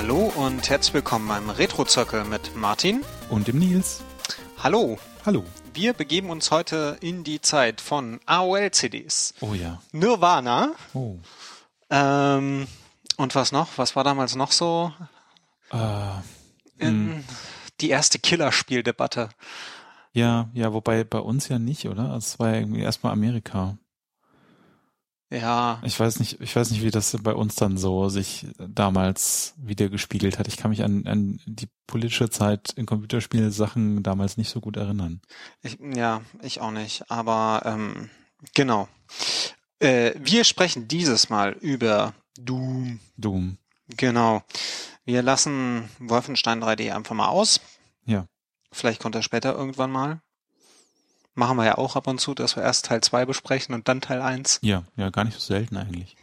Hallo und herzlich willkommen beim Retro-Zirkel mit Martin. Und dem Nils. Hallo. Hallo. Wir begeben uns heute in die Zeit von AOL-CDs. Oh ja. Nirvana. Oh. Ähm, und was noch? Was war damals noch so? Äh, In die erste Killerspieldebatte. ja, ja, wobei bei uns ja nicht, oder? Es war ja irgendwie erstmal Amerika. Ja, Ich weiß nicht, ich weiß nicht, wie das bei uns dann so sich damals wieder gespiegelt hat. Ich kann mich an, an die politische Zeit in Computerspielsachen damals nicht so gut erinnern. ich, ja, ich auch nicht. Aber ähm, genau. Äh, wir sprechen dieses Mal über Doom. Doom. Genau. Wir lassen Wolfenstein 3D einfach mal aus. Ja. Vielleicht kommt er später irgendwann mal. Machen wir ja auch ab und zu, dass wir erst Teil 2 besprechen und dann Teil 1. Ja, ja, gar nicht so selten eigentlich.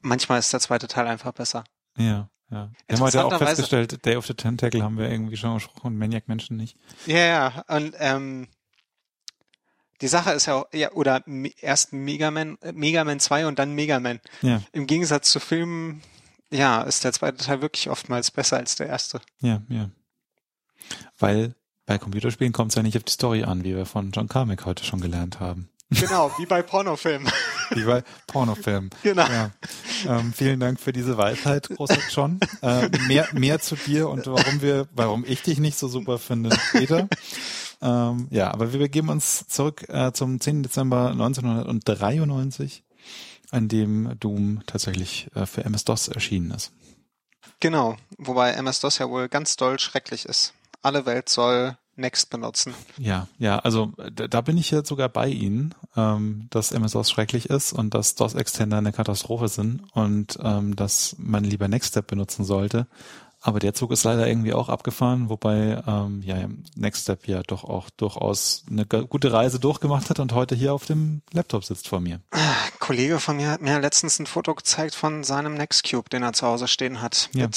Manchmal ist der zweite Teil einfach besser. Ja, ja. Wir haben heute auch festgestellt, Day of the Tentacle haben wir irgendwie schon gesprochen und Maniac Menschen nicht. Ja, ja. Und ähm, die Sache ist ja auch, ja, oder erst Mega Man, äh, Mega Man 2 und dann Mega Man. Ja, Im Gegensatz zu Filmen, ja, ist der zweite Teil wirklich oftmals besser als der erste. ja, ja. Weil bei Computerspielen kommt es ja nicht auf die Story an, wie wir von John Carmack heute schon gelernt haben. Genau, wie bei Pornofilmen. Wie bei Pornofilmen. genau. Ja. Ähm, vielen Dank für diese Weisheit, großer John. Äh, mehr, mehr zu dir und warum wir, warum ich dich nicht so super finde später. Ähm, ja, aber wir begeben uns zurück äh, zum 10. Dezember 1993, an dem Doom tatsächlich äh, für MS-DOS erschienen ist. Genau, wobei MS-DOS ja wohl ganz doll schrecklich ist. Alle Welt soll Next benutzen. Ja, ja, also da, bin ich jetzt sogar bei Ihnen, ähm, dass MS-DOS schrecklich ist und dass DOS-Extender eine Katastrophe sind und ähm, dass man lieber Nextstep benutzen sollte. Aber der Zug ist leider irgendwie auch abgefahren, wobei ähm, ja Nextstep ja doch auch durchaus eine gute Reise durchgemacht hat und heute hier auf dem Laptop sitzt vor mir. Ein Kollege von mir hat mir letztens ein Foto gezeigt von seinem Nextcube, den er zu Hause stehen hat. Ja.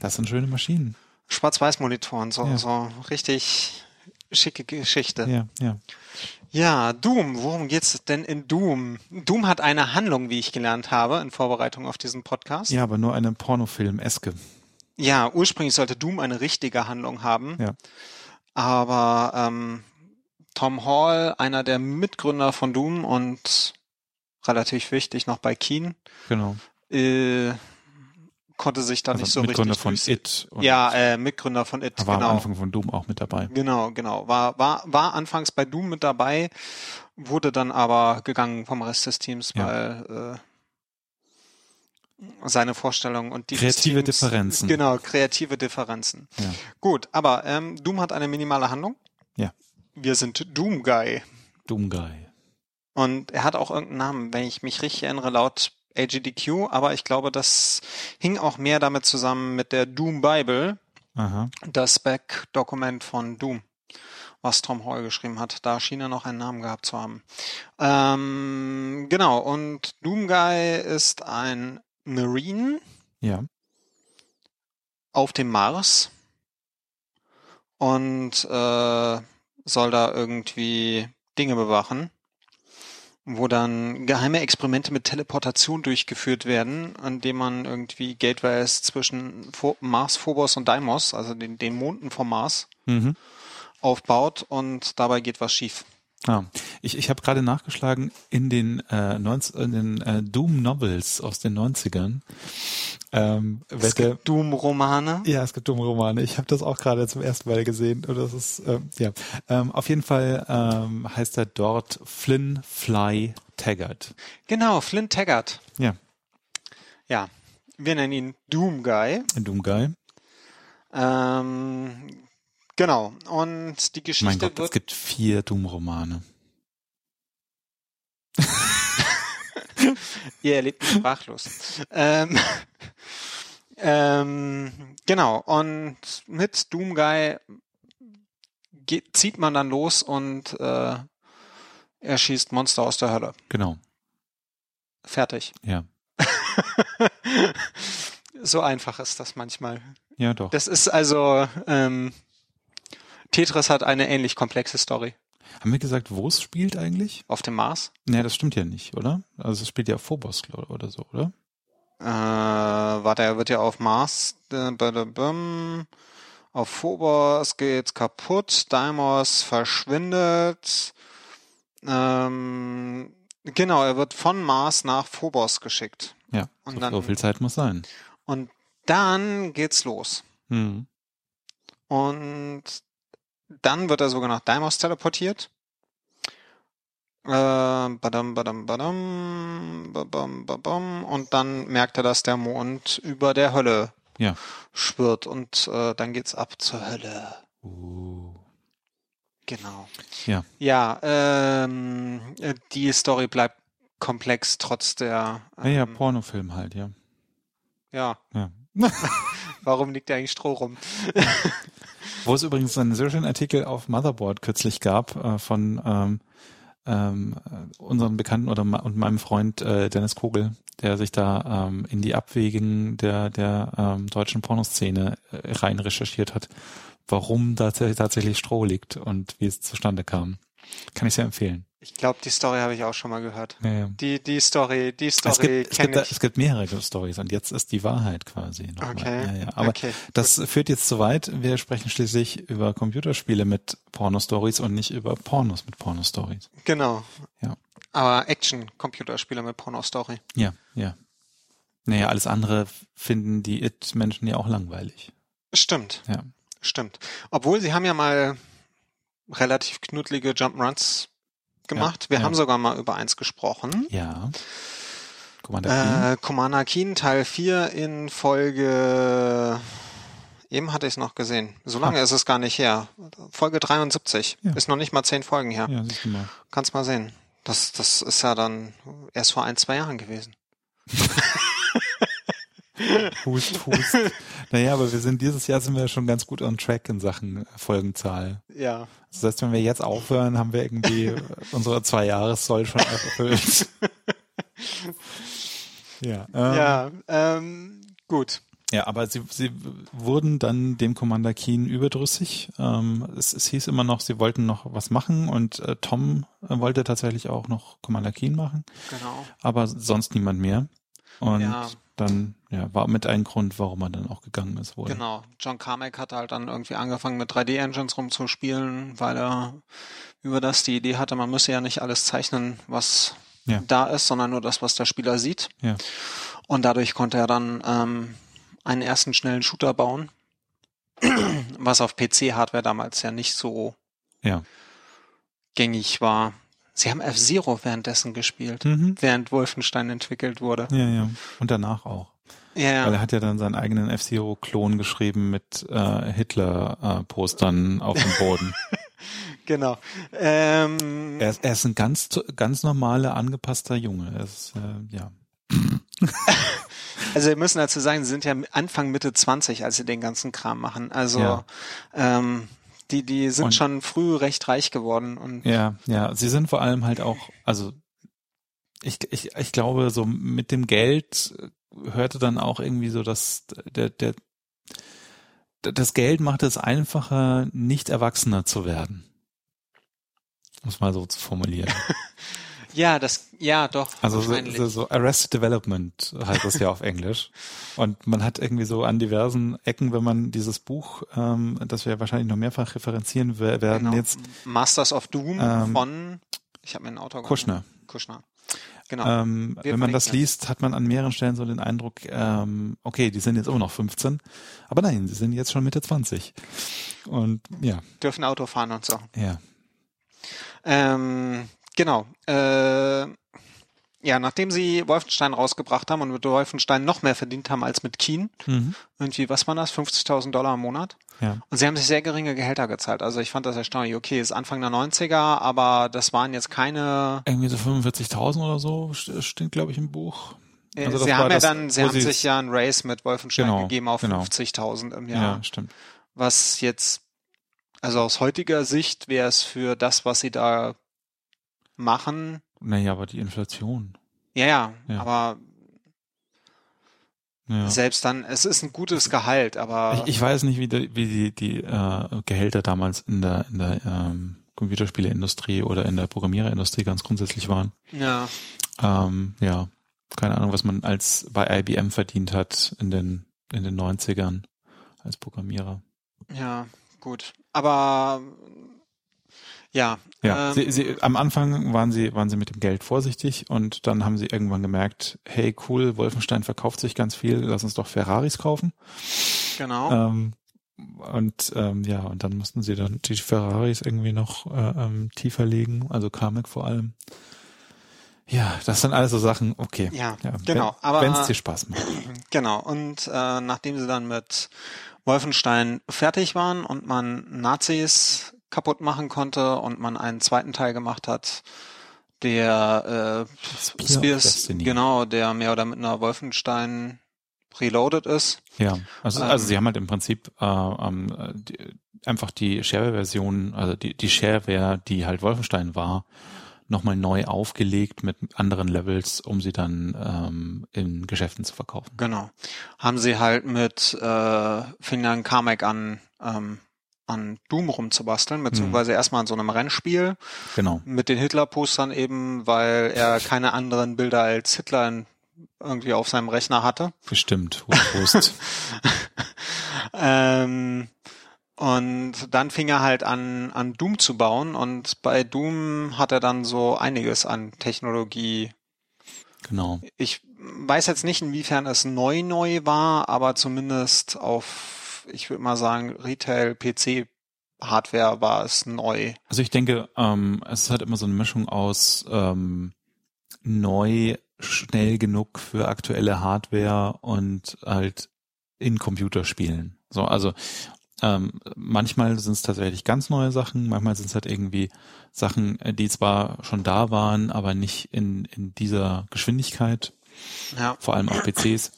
Das sind schöne Maschinen. Schwarz-Weiß-Monitoren, so, Ja. so richtig schicke Geschichte. Ja, ja. Ja, Doom. Worum geht's denn in Doom? Doom hat eine Handlung, wie ich gelernt habe, in Vorbereitung auf diesen Podcast. Ja, aber nur eine Pornofilm-eske. Ja, ursprünglich sollte Doom eine richtige Handlung haben. Ja. Aber ähm, Tom Hall, einer der Mitgründer von Doom und relativ wichtig noch bei Keen, Genau. äh, konnte sich da Also nicht so Mitgründer richtig von durchs- It. Ja, äh, Mitgründer von It, war genau. am Anfang von Doom auch mit dabei. Genau, genau. War, war, war anfangs bei Doom mit dabei, wurde dann aber gegangen vom Rest des Teams, Ja. weil äh, seine Vorstellungen und die Kreative Teams, Differenzen. Genau, kreative Differenzen. Ja. Gut, aber ähm, Doom hat eine minimale Handlung. Ja. Wir sind Doom Guy. Doom Guy. Und er hat auch irgendeinen Namen, wenn ich mich richtig erinnere, laut AGDQ, aber ich glaube, das hing auch mehr damit zusammen mit der Doom Bible, Aha. das Back-Dokument von Doom, was Tom Hall geschrieben hat. Da schien er noch einen Namen gehabt zu haben. Ähm, genau, und Doom Guy ist ein Marine Ja. auf dem Mars und äh, soll da irgendwie Dinge bewachen, wo dann geheime Experimente mit Teleportation durchgeführt werden, an dem man irgendwie Gateways zwischen Mars, Phobos und Deimos, also den, den Monden vom Mars, Mhm. aufbaut und dabei geht was schief. Ah, ich ich habe gerade nachgeschlagen in den, äh, 19, in den äh, Doom Novels aus den 90ern. Ähm, Es gibt Doom-Romane. ja, es gibt Doom-Romane. Ich habe das auch gerade zum ersten Mal gesehen. Und das ist, ähm, ja. Ähm, auf jeden Fall ähm, heißt er dort Flynn Fly Taggart. Genau, Flint Taggart. Ja, Ja, wir nennen ihn Doom Guy. Doom Guy. Ähm, genau. Und die Mein Geschichte Gott, es wird. gibt vier Doom-Romane. Ihr erlebt mich sprachlos. ähm, ähm, genau. Und mit Doom Guy geht, zieht man dann los und äh, erschießt Monster aus der Hölle. Genau, Fertig. ja. so einfach ist das manchmal. Ja, doch. Das ist also ähm, Tetris hat eine ähnlich komplexe Story. Haben wir gesagt, wo es spielt eigentlich? Auf dem Mars? Nee, das stimmt ja nicht, oder? Also es spielt ja auf Phobos oder so, oder? äh, warte, er wird ja auf Mars, äh, auf Phobos geht's kaputt, Deimos verschwindet, ähm, genau, er wird von Mars nach Phobos geschickt. Ja, Und so, dann- so viel Zeit muss sein. Und dann geht's los. Mhm. Und dann wird er sogar nach Deimos teleportiert. Äh, badam, badam, badam, babam, babam. Und dann merkt er, dass der Mond über der Hölle Ja. schwirrt. Und äh, dann geht's ab zur Hölle. Uh. Genau. Ja. Ja, ähm, äh, die Story bleibt komplex trotz der. Ja, ja, Ähm, Pornofilm halt, ja. ja. ja. Warum liegt da eigentlich Stroh rum? Wo es übrigens einen sehr schönen Artikel auf Motherboard kürzlich gab äh, von ähm, ähm, äh, unserem Bekannten oder und meinem Freund äh, Dennis Kogel, der sich da ähm, in die Abwägen der der ähm, deutschen Pornoszene äh, rein recherchiert hat, warum da tats- tatsächlich Stroh liegt und wie es zustande kam. Kann ich sehr empfehlen. Ich glaube, die Story habe ich auch schon mal gehört. Ja, ja. Die, die Story, die Es Story kenne ich. es gibt mehrere Stories und jetzt ist die Wahrheit quasi. Nochmal. Okay. Ja. Aber okay. Das führt jetzt zu weit. Wir sprechen schließlich über Computerspiele mit Pornostories und nicht über Pornos mit Pornostories. Genau. Ja. Aber Action-Computerspiele mit Porno-Story. Ja, ja. Naja, alles andere finden die It-Menschen ja auch langweilig. Stimmt, Ja. stimmt. Obwohl, sie haben ja mal relativ knuddelige Jump'n'Runs gemacht. Ja, Wir ja. haben sogar mal über eins gesprochen. Ja. Commander Keen. Äh, Commander Keen Teil 4 in Folge, eben hatte ich es noch gesehen. So lange ist es gar nicht her. Folge 73. Ja. Ist noch nicht mal zehn Folgen her. Ja, siehst du mal. Kannst mal sehen. Das, das ist ja dann erst vor ein, zwei Jahren gewesen. Hust, hust. naja, aber wir sind dieses Jahr sind wir schon ganz gut on track in Sachen Folgenzahl. Ja. Das heißt, wenn wir jetzt aufhören, haben wir irgendwie unsere zwei Jahressoll schon erfüllt. ja. Ähm, Ja, ähm, gut. Ja, aber sie, sie wurden dann dem Commander Keen überdrüssig. Ähm, es, es hieß immer noch, sie wollten noch was machen und äh, Tom äh, wollte tatsächlich auch noch Commander Keen machen, Genau. aber sonst niemand mehr. Und Ja. dann ja, war mit ein Grund, warum er dann auch gegangen ist wohl. Genau. John Carmack hat halt dann irgendwie angefangen mit 3D-Engines rumzuspielen, weil er über das die Idee hatte, man müsse ja nicht alles zeichnen, was Ja. da ist, sondern nur das, was der Spieler sieht. Ja. Und dadurch konnte er dann ähm, einen ersten schnellen Shooter bauen, was auf PC-Hardware damals ja nicht so Ja. gängig war. Sie haben F-Zero währenddessen gespielt, Mhm. während Wolfenstein entwickelt wurde. Ja, ja. Und danach auch. Ja, Weil er hat ja dann seinen eigenen F-Zero-Klon geschrieben mit äh, Hitler-Postern auf dem Boden. genau. Ähm, er, ist, er ist ein ganz, ganz normaler, angepasster Junge. Er ist, äh, ja. Also wir müssen dazu sagen, sie sind ja Anfang Mitte 20, als sie den ganzen Kram machen. Also Ja. ähm, die, die sind Und- schon früh recht reich geworden und Ja, ja, sie sind vor allem halt auch, also ich, ich, ich glaube, so mit dem Geld hörte dann auch irgendwie so, dass der, der, das Geld macht es einfacher, nicht erwachsener zu werden. Um es mal so zu formulieren. ja, das, ja, doch. Also so, so, so Arrested Development heißt das ja auf Englisch. Und man hat irgendwie so an diversen Ecken, wenn man dieses Buch, ähm, das wir wahrscheinlich noch mehrfach referenzieren wer- werden, Genau. jetzt Masters of Doom Ähm, von, ich habe mir ein Auto Kushner. Kushner. Genau. Ähm, wenn man das liest, hat man an mehreren Stellen so den Eindruck, ähm, okay, die sind jetzt immer noch 15, aber nein, sie sind jetzt schon Mitte 20. Und ja, Dürfen Auto fahren und so. ja, Ähm, genau. Äh, ja, nachdem sie Wolfenstein rausgebracht haben und mit Wolfenstein noch mehr verdient haben als mit Keen, mhm. irgendwie, was war das? 50.000 Dollar im Monat? ja, Und sie haben sich sehr geringe Gehälter gezahlt. Also ich fand das erstaunlich. Okay, ist Anfang der 90er, aber das waren jetzt keine. irgendwie so 45.000 oder so st- steht, glaube ich, im Buch. Äh, Also sie haben ja das, dann, sie haben sie- sich ja ein Race mit Wolfenstein Genau, gegeben auf genau. 50.000 im Ja, Jahr. stimmt. Was jetzt, also aus heutiger Sicht wäre es für das, was sie da machen, Naja, aber die Inflation. ja, ja, Ja. aber Ja. selbst dann, es ist ein gutes Gehalt, aber Ich, ich weiß nicht, wie die, wie die, die äh, Gehälter damals in der, in der ähm, Computerspieleindustrie oder in der Programmiererindustrie ganz grundsätzlich waren. ja, Ähm, ja. keine Ahnung, was man als bei IBM verdient hat in den, in den 90ern als Programmierer. Ja, gut. Aber ja. Ja, ähm, sie, sie, am Anfang waren sie, waren sie mit dem Geld vorsichtig und dann haben sie irgendwann gemerkt, hey cool, Wolfenstein verkauft sich ganz viel, lass uns doch Ferraris kaufen. Genau. Ähm, und ähm, ja, und dann mussten sie dann die Ferraris irgendwie noch äh, ähm, tiefer legen, also Carmack vor allem. Ja, das sind alles so Sachen, okay. Ja, ja genau. Wenn, aber wenn es dir Spaß macht. Genau. Und äh, nachdem sie dann mit Wolfenstein fertig waren und man Nazis kaputt machen konnte und man einen zweiten Teil gemacht hat, der äh, Spears, genau, der mehr oder minder Wolfenstein reloaded ist. Ja, also, ähm, also sie haben halt im Prinzip äh, ähm, die, einfach die Shareware-Version, also die, die Shareware, die halt Wolfenstein war, nochmal neu aufgelegt mit anderen Levels, um sie dann ähm, in Geschäften zu verkaufen. Genau. Haben sie halt mit äh, fing dann Carmack an ähm, an Doom rumzubasteln, beziehungsweise mhm. erstmal an so einem Rennspiel. Genau. Mit den Hitler-Postern eben, weil er keine anderen Bilder als Hitler in, irgendwie auf seinem Rechner hatte. Bestimmt. Prost. ähm, und dann fing er halt an, an Doom zu bauen und bei Doom hat er dann so einiges an Technologie. Genau. Ich weiß jetzt nicht, inwiefern es neu neu war, aber zumindest auf ich würde mal sagen, Retail-PC Hardware war es neu. Also ich denke, ähm, es ist halt immer so eine Mischung aus ähm, neu, schnell genug für aktuelle Hardware und halt in Computerspielen. So, also ähm, manchmal sind es tatsächlich ganz neue Sachen, manchmal sind es halt irgendwie Sachen, die zwar schon da waren, aber nicht in, in dieser Geschwindigkeit. Ja. Vor allem auf PCs.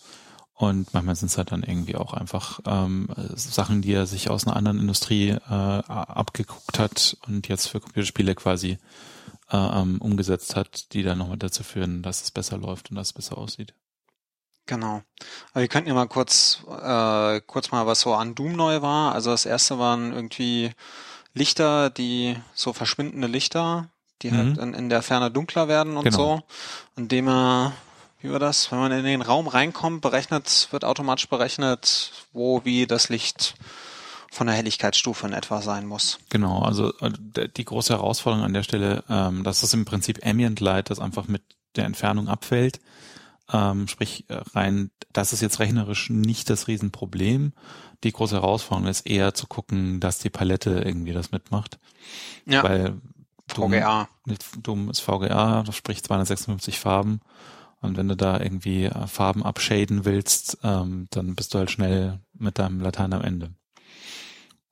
Und manchmal sind es halt dann irgendwie auch einfach ähm, Sachen, die er sich aus einer anderen Industrie äh, abgeguckt hat und jetzt für Computerspiele quasi äh, ähm, umgesetzt hat, die dann nochmal dazu führen, dass es besser läuft und dass es besser aussieht. Genau. Aber wir könnten ja mal kurz, äh, kurz mal, was so an Doom neu war. Also das erste waren irgendwie Lichter, die so verschwindende Lichter, die halt mhm. halt in, in der Ferne dunkler werden und genau. so. Indem er wie war das? Wenn man in den Raum reinkommt, berechnet, wird automatisch berechnet, wo wie das Licht von der Helligkeitsstufe in etwa sein muss. Genau, also äh, die große Herausforderung an der Stelle, ähm, das ist im Prinzip Ambient Light, das einfach mit der Entfernung abfällt. Ähm, sprich äh, rein, das ist jetzt rechnerisch nicht das Riesenproblem. Die große Herausforderung ist eher zu gucken, dass die Palette irgendwie das mitmacht. Ja. Weil VGA. Doom ist VGA, das spricht 256 Farben. Und wenn du da irgendwie äh, Farben abschaden willst, ähm, dann bist du halt schnell mit deinem Latein am Ende.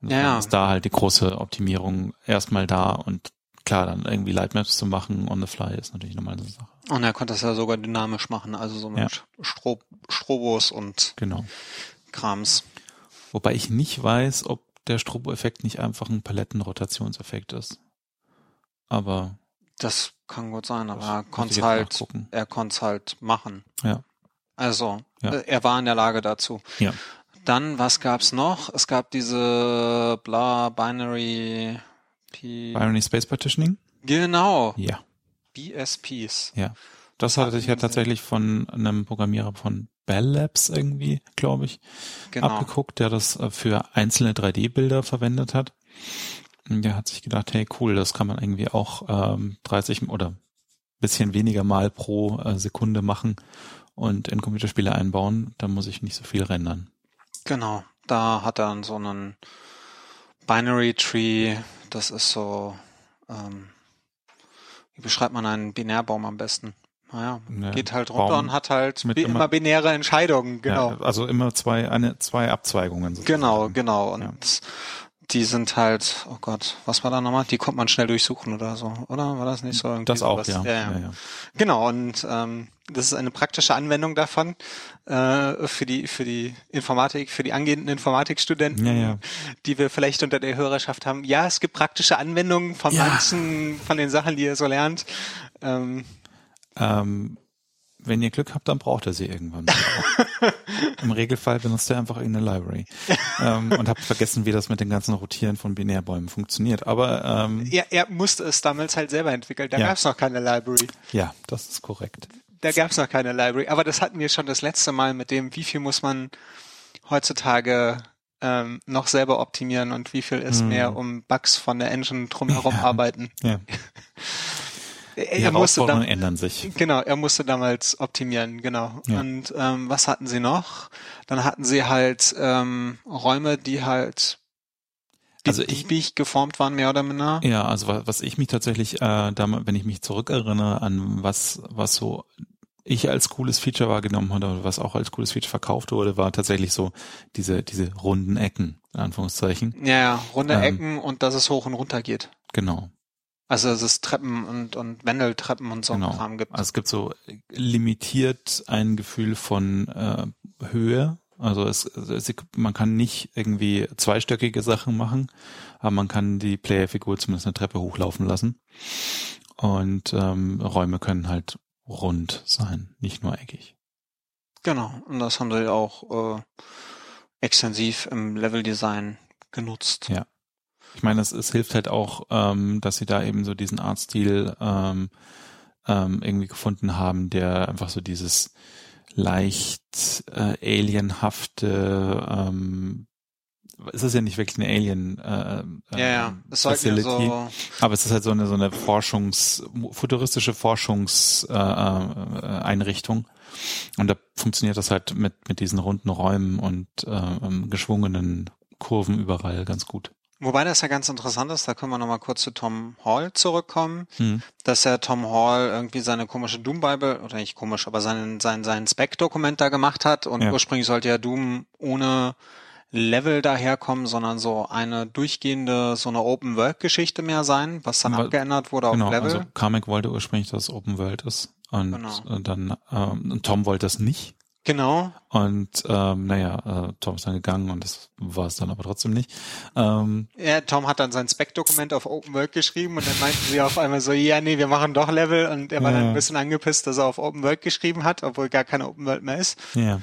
Und ja, ja. ist da halt die große Optimierung erstmal da und klar, dann irgendwie Lightmaps zu machen on the fly ist natürlich nochmal eine Sache. Und er konnte das ja sogar dynamisch machen, also so mit ja. Stro Strobos und genau. Krams. Wobei ich nicht weiß, ob der Strobo-Effekt nicht einfach ein Palettenrotationseffekt ist. Aber das kann gut sein, aber er konnte halt, er konnte halt machen. Ja. Also, ja. Äh, er war in der Lage dazu. Ja. Dann, was gab's noch? Es gab diese bla Binary P Binary Space Partitioning? Genau. Ja. BSPs. Ja. Das hatte ich ja tatsächlich von einem Programmierer von Bell Labs irgendwie, glaube ich, genau. abgeguckt, der das äh, für einzelne 3D-Bilder verwendet hat. Der hat sich gedacht, hey cool, das kann man irgendwie auch ähm, 30 oder bisschen weniger Mal pro äh, Sekunde machen und in Computerspiele einbauen. Da muss ich nicht so viel rendern. Genau, da hat er dann so einen Binary Tree. Das ist so, ähm, wie beschreibt man einen Binärbaum am besten? Naja, ja, geht halt runter Baum und hat halt immer, immer binäre Entscheidungen, genau. Ja, also immer zwei, eine, zwei Abzweigungen. Sozusagen. Genau, genau. Und ja die sind halt, oh Gott, was war da nochmal? Die konnte man schnell durchsuchen oder so, oder? War das nicht so? Irgendwie das auch, ja. Ja, ja. ja. Genau, und ähm, das ist eine praktische Anwendung davon äh, für die für die Informatik, für die angehenden Informatikstudenten, ja, ja. die wir vielleicht unter der Hörerschaft haben. Ja, es gibt praktische Anwendungen von manchen von den Sachen, die ihr so lernt. Ähm, ähm, wenn ihr Glück habt, dann braucht er sie irgendwann. Im Regelfall benutzt er einfach irgendeine Library ähm, und habt vergessen, wie das mit den ganzen Rotieren von Binärbäumen funktioniert. Aber ähm, ja, er musste es damals halt selber entwickeln. Da ja. gab es noch keine Library. Ja, das ist korrekt. da gab es noch keine Library. Aber das hatten wir schon das letzte Mal mit dem, wie viel muss man heutzutage ähm, noch selber optimieren und wie viel ist Hm. mehr um Bugs von der Engine drumherum Ja. arbeiten. Ja. Die Er musste Herausforderungen dann, ändern sich. Genau, er musste damals optimieren, genau. Ja. Und ähm, was hatten sie noch? Dann hatten sie halt ähm, Räume, die halt Also ich- beliebig geformt waren, mehr oder minder. Ja, also wa- was ich mich tatsächlich, äh, damals, wenn ich mich zurückerinnere an was, was so ich als cooles Feature wahrgenommen hatte oder was auch als cooles Feature verkauft wurde, war tatsächlich so diese, diese runden Ecken, in Anführungszeichen. Ja, ja, runde Ähm. Ecken und dass es hoch und runter geht. Genau, Also dass es Treppen und, und Wendeltreppen und so genau. Kram gibt. Also es gibt so limitiert ein Gefühl von äh, Höhe. Also es, es, man kann nicht irgendwie zweistöckige Sachen machen, aber man kann die Playerfigur zumindest eine Treppe hochlaufen lassen. Und ähm, Räume können halt rund sein, nicht nur eckig. Genau. Und das haben sie auch äh, extensiv im Leveldesign genutzt. Ja. Ich meine, es, es hilft halt auch, ähm, dass sie da eben so diesen Artstil ähm, ähm, irgendwie gefunden haben, der einfach so dieses leicht äh, alienhafte, ähm, es ist ja nicht wirklich eine Alien äh, Ja, ja. Es sollten ja Facility, so, aber es ist halt so eine so eine Forschungs futuristische Forschungseinrichtung äh, äh, und da funktioniert das halt mit mit diesen runden Räumen und äh, ähm, geschwungenen Kurven überall ganz gut. Wobei das ja ganz interessant ist, da können wir nochmal kurz zu Tom Hall zurückkommen, Hm. dass ja Tom Hall irgendwie seine komische Doom Bible, oder nicht komisch, aber sein, sein, sein Spec-Dokument da gemacht hat und Ja. ursprünglich sollte ja Doom ohne Level daherkommen, sondern so eine durchgehende, so eine Open-World-Geschichte mehr sein, was dann Weil- abgeändert wurde auf Genau, Level. also Carmack wollte ursprünglich, dass es Open World ist und Genau. äh, dann ähm, Tom wollte das nicht genau. und ähm, naja, äh, Tom ist dann gegangen und das war es dann aber trotzdem nicht. Ähm, Ja, Tom hat dann sein Spec-Dokument auf Open World geschrieben und dann meinten sie auf einmal so, ja, nee, wir machen doch Level und er war Ja. dann ein bisschen angepisst, dass er auf Open World geschrieben hat, obwohl gar keine Open World mehr ist. ja,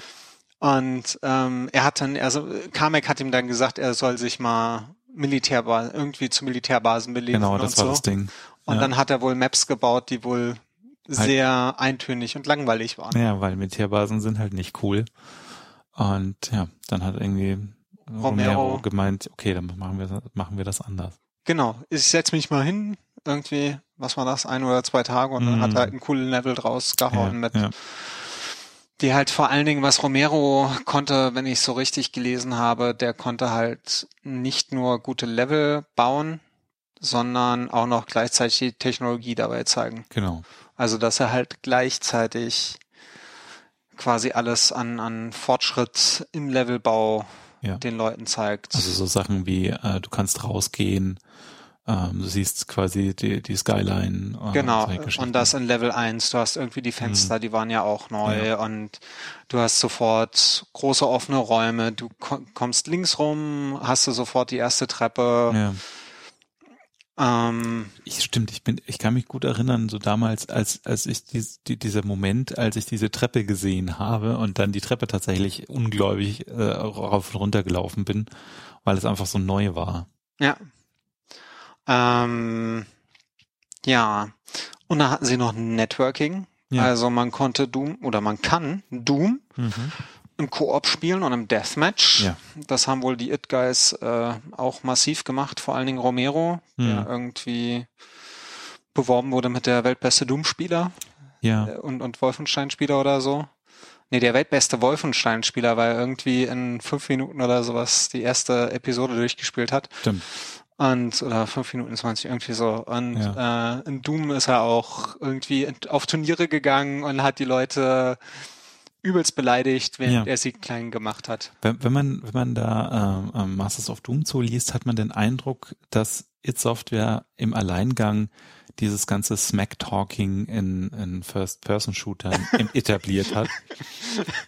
Und ähm, er hat dann, also Carmack hat ihm dann gesagt, er soll sich mal Militärbasen, irgendwie zu Militärbasen belegen genau, und das war so. das Ding. Und ja. dann hat er wohl Maps gebaut, die wohl sehr eintönig und langweilig waren. Ja, weil Militärbasen sind halt nicht cool. Und ja, dann hat irgendwie Romero, Romero. gemeint, okay, dann machen wir, machen wir das anders. Genau, ich setz mich mal hin, irgendwie, was war das, ein oder zwei Tage und dann Mhm. hat er halt einen coolen Level draus gehauen mit ja. die halt vor allen Dingen, was Romero konnte, wenn ich so richtig gelesen habe, der konnte halt nicht nur gute Level bauen, sondern auch noch gleichzeitig die Technologie dabei zeigen. Genau. Also, dass er halt gleichzeitig quasi alles an, an Fortschritt im Levelbau Ja. den Leuten zeigt. Also so Sachen wie, äh, du kannst rausgehen, ähm, du siehst quasi die, die Skyline. äh, Genau, und das in Level 1. Du hast irgendwie die Fenster, die waren ja auch neu Ja. und du hast sofort große offene Räume. Du ko kommst links rum, hast du sofort die erste Treppe. Ja. Ähm, Ich stimmt, ich bin, ich kann mich gut erinnern, so damals, als als ich dies, die, dieser Moment, als ich diese Treppe gesehen habe und dann die Treppe tatsächlich ungläubig äh, rauf und runter gelaufen bin, weil es einfach so neu war. ja. Ähm, ja. Und da hatten sie noch Networking. Ja. Also man konnte Doom oder man kann Doom im Koop spielen und im Deathmatch. Ja. Das haben wohl die It Guys äh, auch massiv gemacht, vor allen Dingen Romero, der Mhm. irgendwie beworben wurde mit der weltbeste Doom-Spieler Ja, äh, und, und Wolfenstein-Spieler oder so. Nee, der weltbeste Wolfenstein-Spieler, weil er irgendwie in fünf Minuten oder sowas die erste Episode durchgespielt hat. stimmt. Und, oder fünf Minuten zwanzig, irgendwie so. Und äh, in Doom ist er auch irgendwie auf Turniere gegangen und hat die Leute übelst beleidigt, während Ja. er sie klein gemacht hat. Wenn, wenn man wenn man da ähm, Masters of Doom so liest, hat man den Eindruck, dass It Software im Alleingang dieses ganze Smack-Talking in, in First-Person-Shootern etabliert hat.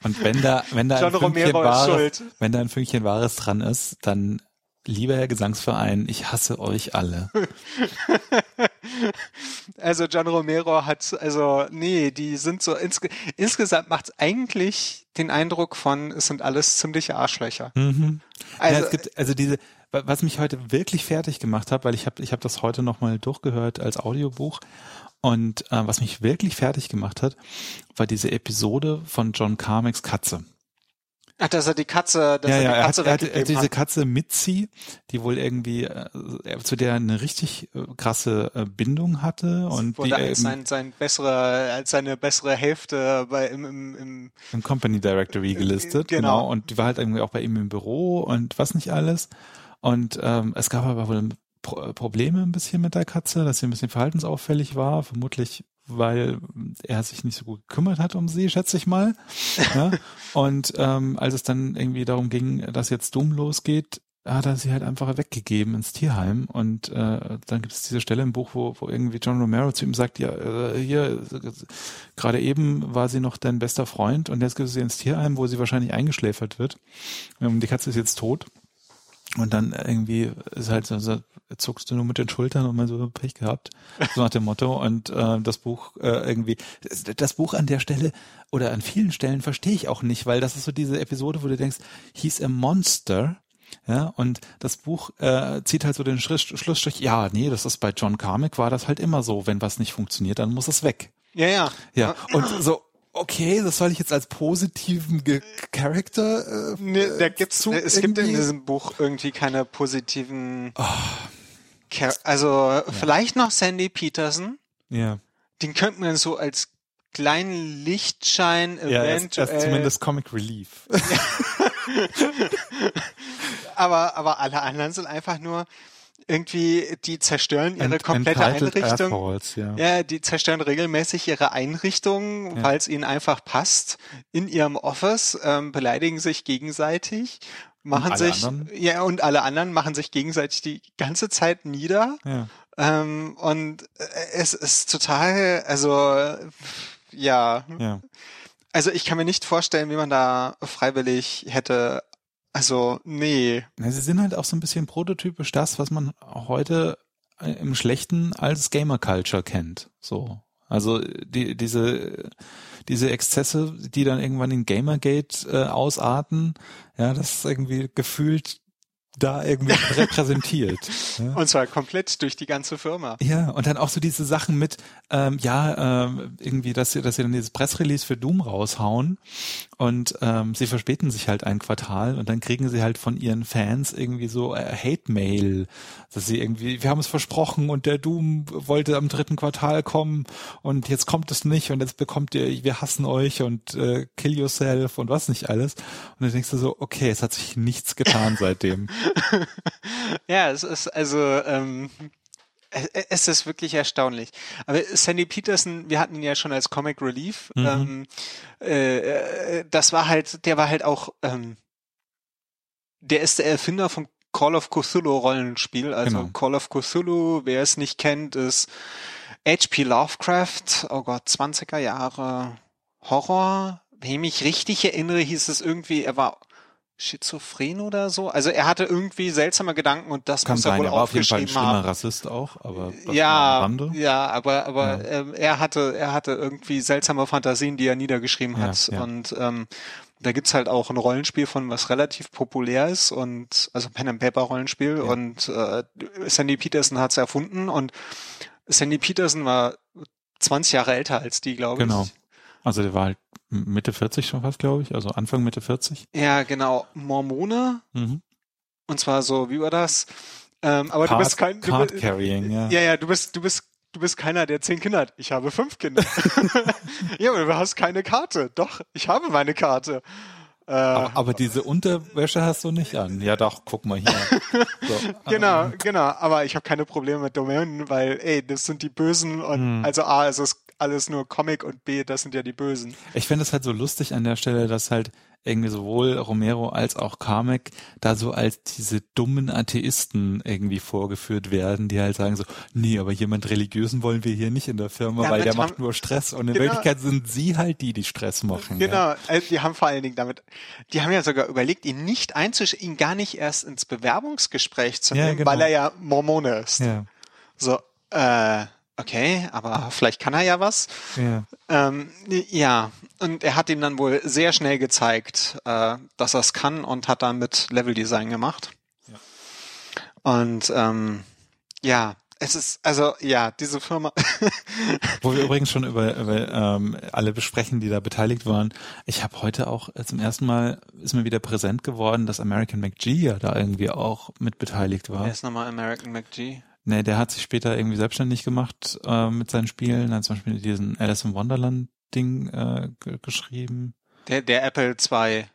Und wenn da, wenn da, John ein Fünkchen Wahres, wenn da ein Fünkchen Wahres dran ist, dann lieber Herr Gesangsverein, ich hasse euch alle. Also John Romero hat, also nee, die sind so, insge insgesamt macht es eigentlich den Eindruck von, es sind alles ziemliche Arschlöcher. Mhm. Also, ja, es gibt also diese, wa- was mich heute wirklich fertig gemacht hat, weil ich habe ich hab das heute nochmal durchgehört als Audiobuch Und äh, was mich wirklich fertig gemacht hat, war diese Episode von John Carmacks Katze. Ach, dass er die Katze, dass ja, er ja, die Katze er hat, er hat diese. Katze Mitzi, die wohl irgendwie äh, zu der eine richtig äh, krasse äh, Bindung hatte und die wurde er als im, sein, sein bessere, als seine bessere Hälfte bei im, im, im im Company Directory gelistet. Genau. Genau. Und die war halt irgendwie auch bei ihm im Büro und was nicht alles. Und ähm, es gab aber wohl Pro Probleme ein bisschen mit der Katze, dass sie ein bisschen verhaltensauffällig war, vermutlich weil er sich nicht so gut gekümmert hat um sie, schätze ich mal. Ja? Und ähm, als es dann irgendwie darum ging, dass jetzt Doom losgeht, hat er sie halt einfach weggegeben ins Tierheim. Und äh, dann gibt es diese Stelle im Buch, wo, wo irgendwie John Romero zu ihm sagt, ja, äh, hier, gerade eben war sie noch dein bester Freund und jetzt gibt es sie ins Tierheim, wo sie wahrscheinlich eingeschläfert wird. Ähm, die Katze ist jetzt tot. Und dann irgendwie ist halt so, so zuckst du nur mit den Schultern und mal so Pech gehabt, so nach dem Motto. Und äh, das Buch äh, irgendwie, das, das Buch an der Stelle oder an vielen Stellen verstehe ich auch nicht, weil das ist so diese Episode, wo du denkst, he's a monster. Ja, und das Buch äh, zieht halt so den Schluss, Schlussstrich, ja, nee, das ist bei John Carmack war das halt immer so, wenn was nicht funktioniert, dann muss es weg. Ja, ja. Ja, und so, okay, das soll ich jetzt als positiven Ge Charakter äh, Nee, da gibt's, zu es gibt in irgendwie- diesem Buch irgendwie keine positiven, Char also vielleicht noch Sandy Peterson, Ja. den könnte man so als kleinen Lichtschein Ja, eventuell, ist zumindest Comic Relief. aber, aber alle anderen sind einfach nur irgendwie, die zerstören ihre Ent- komplette Einrichtung. Assholes, ja. Ja, die zerstören regelmäßig ihre Einrichtung, Ja. weil es ihnen einfach passt, in ihrem Office, ähm, beleidigen sich gegenseitig, machen sich, anderen? ja, und alle anderen machen sich gegenseitig die ganze Zeit nieder. ja. Ähm, und äh, es ist total, also, ja, Ja. also ich kann mir nicht vorstellen, wie man da freiwillig hätte, also, nee, Sie sind halt auch so ein bisschen prototypisch das, was man heute äh, im Schlechten als Gamer Culture kennt. So. Also die, diese, diese Exzesse, die dann irgendwann in Gamergate äh, ausarten, ja, das ist irgendwie gefühlt da irgendwie repräsentiert. Ja. und zwar komplett durch die ganze Firma. Ja, und dann auch so diese Sachen mit, ähm, ja, ähm, irgendwie, dass sie, dass sie dann dieses Pressrelease für Doom raushauen und ähm, sie verspäten sich halt ein Quartal und dann kriegen sie halt von ihren Fans irgendwie so äh, Hate-Mail, dass sie irgendwie, wir haben es versprochen und der Doom wollte am dritten Quartal kommen und jetzt kommt es nicht und jetzt bekommt ihr, wir hassen euch und äh, kill yourself und was nicht alles. Und dann denkst du so, okay, es hat sich nichts getan seitdem. Ja, es ist also, ähm, es- ist wirklich erstaunlich. Aber Sandy Peterson, wir hatten ihn ja schon als Comic Relief. Mhm. Ähm, äh, äh, das war halt, der war halt auch, ähm, der ist der Erfinder vom Call of Cthulhu Rollenspiel. Also Genau. Call of Cthulhu, wer es nicht kennt, ist H.P. Lovecraft. Oh Gott, 20er Jahre Horror. Wenn ich mich richtig erinnere, hieß es irgendwie, er war schizophren oder so. Also er hatte irgendwie seltsame Gedanken und das Kann muss er sein, wohl er war auf jeden Fall ein schlimmer haben. Rassist auch, aber Ja, ja, aber aber Ja. Ähm, er hatte er hatte irgendwie seltsame Fantasien, die er niedergeschrieben Ja, hat ja. und ähm, da gibt's halt auch ein Rollenspiel von was relativ populär ist und also Pen and Paper Rollenspiel und äh, Sandy Peterson hat's erfunden und Sandy Peterson war 20 Jahre älter als die, glaube Genau. ich. Also der war halt Mitte 40 schon fast, glaube ich, also Anfang Mitte 40. Ja, genau. Mormone Mhm. und zwar so, wie war das? Ähm, aber du Card, bist kein du, Card Carrying, ja. Ja, ja, du bist, du bist, du bist keiner, der zehn Kinder hat. Ich habe fünf Kinder. ja, aber du hast keine Karte. Doch, ich habe meine Karte. Äh, Aber, aber diese Unterwäsche hast du nicht an. Ja doch, guck mal hier. So, genau, ähm, genau. Aber ich habe keine Probleme mit Domänen, weil, ey, das sind die Bösen und Hm. also A, es ist alles nur Comic und B, das sind ja die Bösen. Ich finde es halt so lustig an der Stelle, dass halt irgendwie sowohl Romero als auch Carmack da so als diese dummen Atheisten irgendwie vorgeführt werden, die halt sagen so, nee, aber jemand Religiösen wollen wir hier nicht in der Firma, Ja, weil der macht nur Stress. Und in Genau. Wirklichkeit sind sie halt die, die Stress machen. Ja. Genau, also die haben vor allen Dingen damit, die haben ja sogar überlegt, ihn nicht einzusch, ihn gar nicht erst ins Bewerbungsgespräch zu Ja, nehmen, genau. weil er ja Mormone ist. Ja, So, äh, okay, aber vielleicht kann er ja was. ja. Ähm, ja, und er hat ihm dann wohl sehr schnell gezeigt, äh, dass er es kann und hat dann mit Leveldesign gemacht. Und ähm, ja, Es ist, also ja, diese Firma. Wo wir übrigens schon über, über ähm, alle besprechen, die da beteiligt waren. Ich habe heute auch äh, zum ersten Mal ist mir wieder präsent geworden, dass American McGee ja da irgendwie auch mit beteiligt war. Wer ist nochmal American McGee? Nee, der hat sich später irgendwie selbstständig gemacht äh, mit seinen Spielen. Er hat zum Beispiel diesen Alice in Wonderland Ding äh, geschrieben. Der, der Apple 2.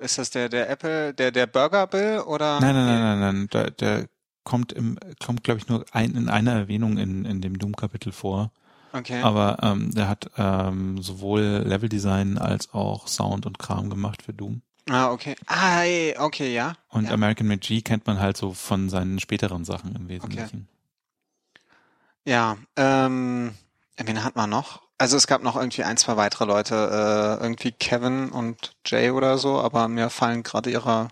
Ist das der, der Apple, der, der Burger Bill oder? Nein, nein, nein, nein, nein. Der, der kommt im, kommt, glaube ich, nur ein, in einer Erwähnung in, in dem Doom-Kapitel vor. Okay. Aber ähm, der hat ähm, sowohl Leveldesign als auch Sound und Kram gemacht für Doom. Ah, okay. Ah, okay, ja. Und ja. American McGee kennt man halt so von seinen späteren Sachen im Wesentlichen. Okay. Ja, ähm, wen hat man noch? Also es gab noch irgendwie ein, zwei weitere Leute, äh, irgendwie Kevin und Jay oder so, aber mir fallen gerade ihre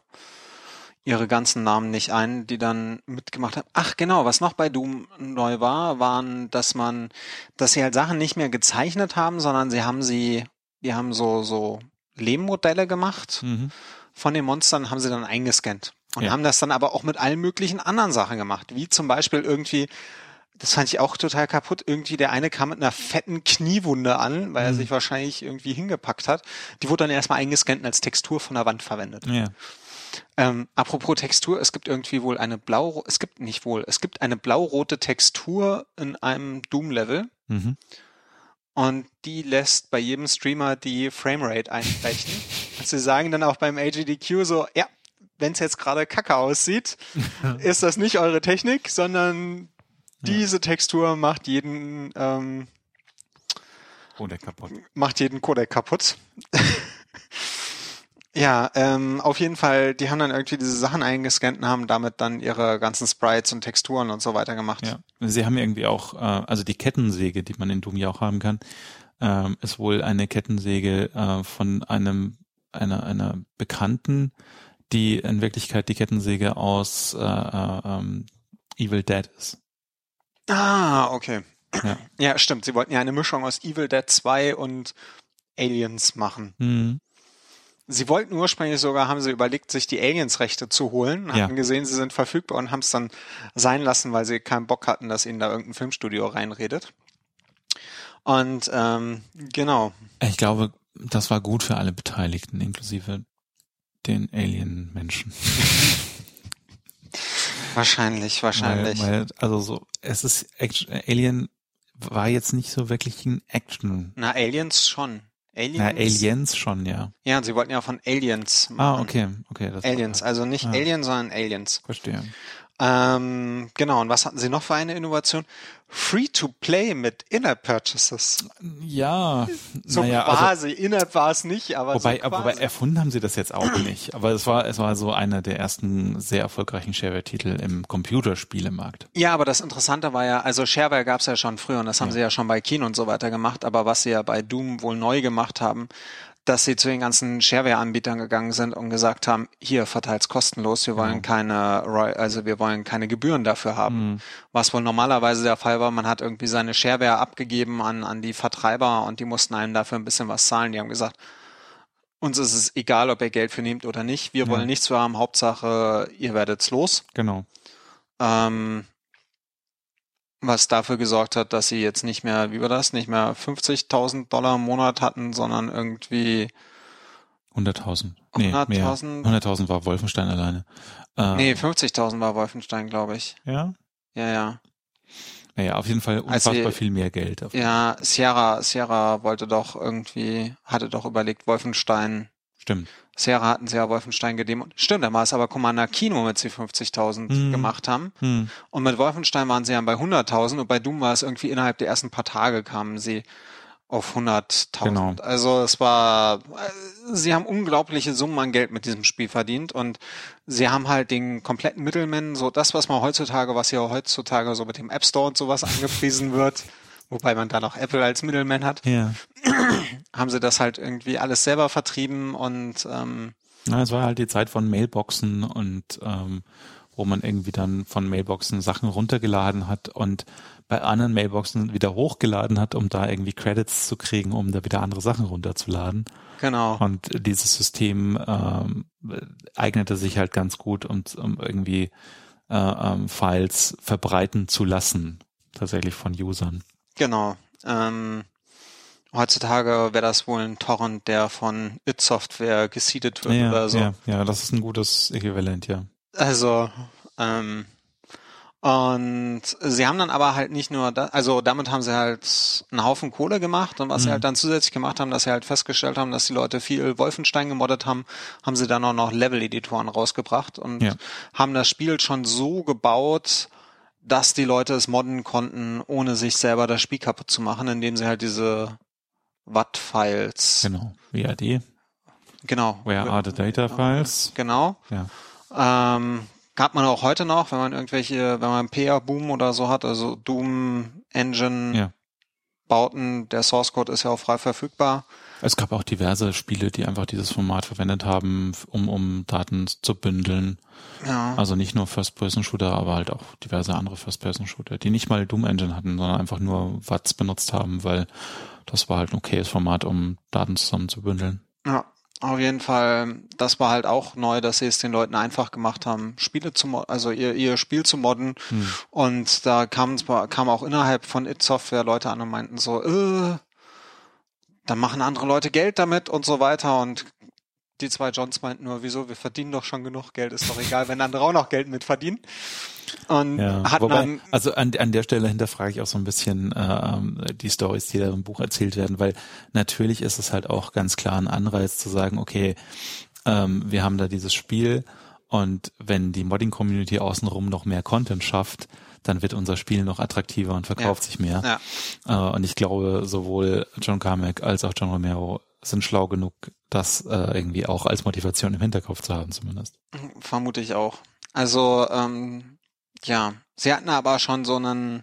ihre ganzen Namen nicht ein, die dann mitgemacht haben. Ach genau, was noch bei Doom neu war, waren, dass man, dass sie halt Sachen nicht mehr gezeichnet haben, sondern sie haben sie, die haben so so Lehmmodelle gemacht Mhm. von den Monstern, haben sie dann eingescannt und Ja. haben das dann aber auch mit allen möglichen anderen Sachen gemacht, wie zum Beispiel irgendwie das fand ich auch total kaputt. Irgendwie der eine kam mit einer fetten Kniewunde an, weil er Mhm. sich wahrscheinlich irgendwie hingepackt hat. Die wurde dann erstmal eingescannt und als Textur von der Wand verwendet. Ja. Ähm, apropos Textur, es gibt irgendwie wohl eine blau, es gibt nicht wohl, es gibt eine blau-rote Textur in einem Doom-Level Mhm. Und die lässt bei jedem Streamer die Framerate einbrechen. und sie sagen dann auch beim AGDQ so, ja, wenn es jetzt gerade kacke aussieht, ist das nicht eure Technik, sondern diese Textur macht jeden, ähm, der kaputt. macht jeden Codec kaputt. ja, ähm, auf jeden Fall, die haben dann irgendwie diese Sachen eingescannt und haben damit dann ihre ganzen Sprites und Texturen und so weiter gemacht. Ja. Sie haben irgendwie auch, äh, also die Kettensäge, die man in Doom ja auch haben kann, ähm, ist wohl eine Kettensäge äh, von einem einer einer Bekannten, die in Wirklichkeit die Kettensäge aus äh, äh, ähm, Evil Dead ist. Ah, okay. Ja. Ja, stimmt. Sie wollten ja eine Mischung aus Evil Dead 2 und Aliens machen. Mhm. Sie wollten ursprünglich sogar, haben sie überlegt, sich die Aliens-Rechte zu holen, Ja. hatten gesehen, sie sind verfügbar und haben es dann sein lassen, weil sie keinen Bock hatten, dass ihnen da irgendein Filmstudio reinredet. Und ähm, genau. Ich glaube, das war gut für alle Beteiligten, inklusive den Alien-Menschen. Wahrscheinlich, wahrscheinlich. Weil, weil, also so, es ist Action, Alien war jetzt nicht so wirklich ein Action. Na, Aliens schon. Aliens? Na, Aliens schon, ja. Ja, sie wollten ja von Aliens machen. Ah, okay, okay. Das Aliens, also nicht Ah. Alien, sondern Aliens. Verstehe. Ähm, genau, und was hatten sie noch für eine Innovation? Free-to-play mit In-App-Purchases. Ja, So naja, also, quasi, In-App war es nicht, aber wobei, so wobei erfunden haben sie das jetzt auch nicht. Aber es war, es war so einer der ersten sehr erfolgreichen Shareware-Titel im Computerspielemarkt. Ja, aber das Interessante war ja, also Shareware gab es ja schon früher und das haben Ja. sie ja schon bei Kino und so weiter gemacht, aber was sie ja bei Doom wohl neu gemacht haben, dass sie zu den ganzen Shareware-Anbietern gegangen sind und gesagt haben, hier verteilt's kostenlos, wir wollen Genau. keine, also wir wollen keine Gebühren dafür haben. Was wohl normalerweise der Fall war, man hat irgendwie seine Shareware abgegeben an, an die Vertreiber und die mussten einem dafür ein bisschen was zahlen. Die haben gesagt, uns ist es egal, ob ihr Geld für nehmt oder nicht, wir Ja. wollen nichts für haben, Hauptsache ihr werdet's los. Genau. Ähm, was dafür gesorgt hat, dass sie jetzt nicht mehr, wie war das, nicht mehr 50.000 Dollar im Monat hatten, sondern irgendwie, 100.000. Nee, mehr. 100.000? 100.000 war Wolfenstein alleine. Äh, nee, 50.000 war Wolfenstein, glaube ich. Ja? Ja, ja. Naja, auf jeden Fall Also, unfassbar viel mehr Geld. Ja, Sierra, Sierra wollte doch irgendwie, hatte doch überlegt, Wolfenstein, Stimmt. Sierra hatten sie ja Wolfenstein gedemont. Stimmt, da war es aber Commander Kino, mit sie 50.000 Hm. gemacht haben. Hm. Und mit Wolfenstein waren sie ja bei 100.000 und bei Doom war es irgendwie innerhalb der ersten paar Tage kamen sie auf 100.000. Genau. Also es war, äh, sie haben unglaubliche Summen an Geld mit diesem Spiel verdient und sie haben halt den kompletten Mittelmen, so das, was man heutzutage, was ja heutzutage so mit dem App Store und sowas angepriesen wird, wobei man da noch Apple als Mittelman hat, Ja. haben sie das halt irgendwie alles selber vertrieben und ähm, Na, es war halt die Zeit von Mailboxen und ähm, wo man irgendwie dann von Mailboxen Sachen runtergeladen hat und bei anderen Mailboxen wieder hochgeladen hat, um da irgendwie Credits zu kriegen, um da wieder andere Sachen runterzuladen. genau. Und dieses System ähm, eignete sich halt ganz gut, um, um irgendwie äh, ähm, Files verbreiten zu lassen, tatsächlich von Usern. Genau. Ähm, heutzutage wäre das wohl ein Torrent, der von It Software gesiedet wird ja, oder so. Ja, ja, das ist ein gutes Äquivalent, ja. Also, ähm, und sie haben dann aber halt nicht nur, da, also damit haben sie halt einen Haufen Kohle gemacht und was sie Mhm. halt dann zusätzlich gemacht haben, dass sie halt festgestellt haben, dass die Leute viel Wolfenstein gemoddet haben, haben sie dann auch noch Level-Editoren rausgebracht und Ja. haben das Spiel schon so gebaut, dass die Leute es modden konnten, ohne sich selber das Spiel kaputt zu machen, indem sie halt diese Watt-Files, Genau. WAD, genau, Where are the data files? genau, Ja. ähm, gab man auch heute noch, wenn man irgendwelche, wenn man PA Boom oder so hat, also Doom Engine Ja. Bauten, der Source Code ist ja auch frei verfügbar. Es gab auch diverse Spiele, die einfach dieses Format verwendet haben, um, um Daten zu bündeln. Ja. Also nicht nur First-Person-Shooter, aber halt auch diverse andere First-Person-Shooter, die nicht mal Doom Engine hatten, sondern einfach nur Watts benutzt haben, weil das war halt ein okayes Format, um Daten zusammen zu bündeln. ja. Auf jeden Fall, das war halt auch neu, dass sie es den Leuten einfach gemacht haben, Spiele zu modden, also ihr, ihr Spiel zu modden. Hm. Und da kamen kam auch innerhalb von It Software Leute an und meinten so, äh, dann machen andere Leute Geld damit und so weiter. Und die zwei Johns meinten nur, wieso, wir verdienen doch schon genug Geld, ist doch egal, wenn andere auch noch Geld mit verdienen. Und Ja, wobei, dann, also an, an der Stelle hinterfrage ich auch so ein bisschen ähm, die Stories, die da im Buch erzählt werden, weil natürlich ist es halt auch ganz klar ein Anreiz zu sagen, okay, ähm, wir haben da dieses Spiel und wenn die Modding-Community außenrum noch mehr Content schafft, dann wird unser Spiel noch attraktiver und verkauft sich mehr. ja, Äh, und ich glaube, sowohl John Carmack als auch John Romero sind schlau genug, das äh, irgendwie auch als Motivation im Hinterkopf zu haben zumindest. vermute ich auch. Also, ähm, ja, sie hatten aber schon so einen,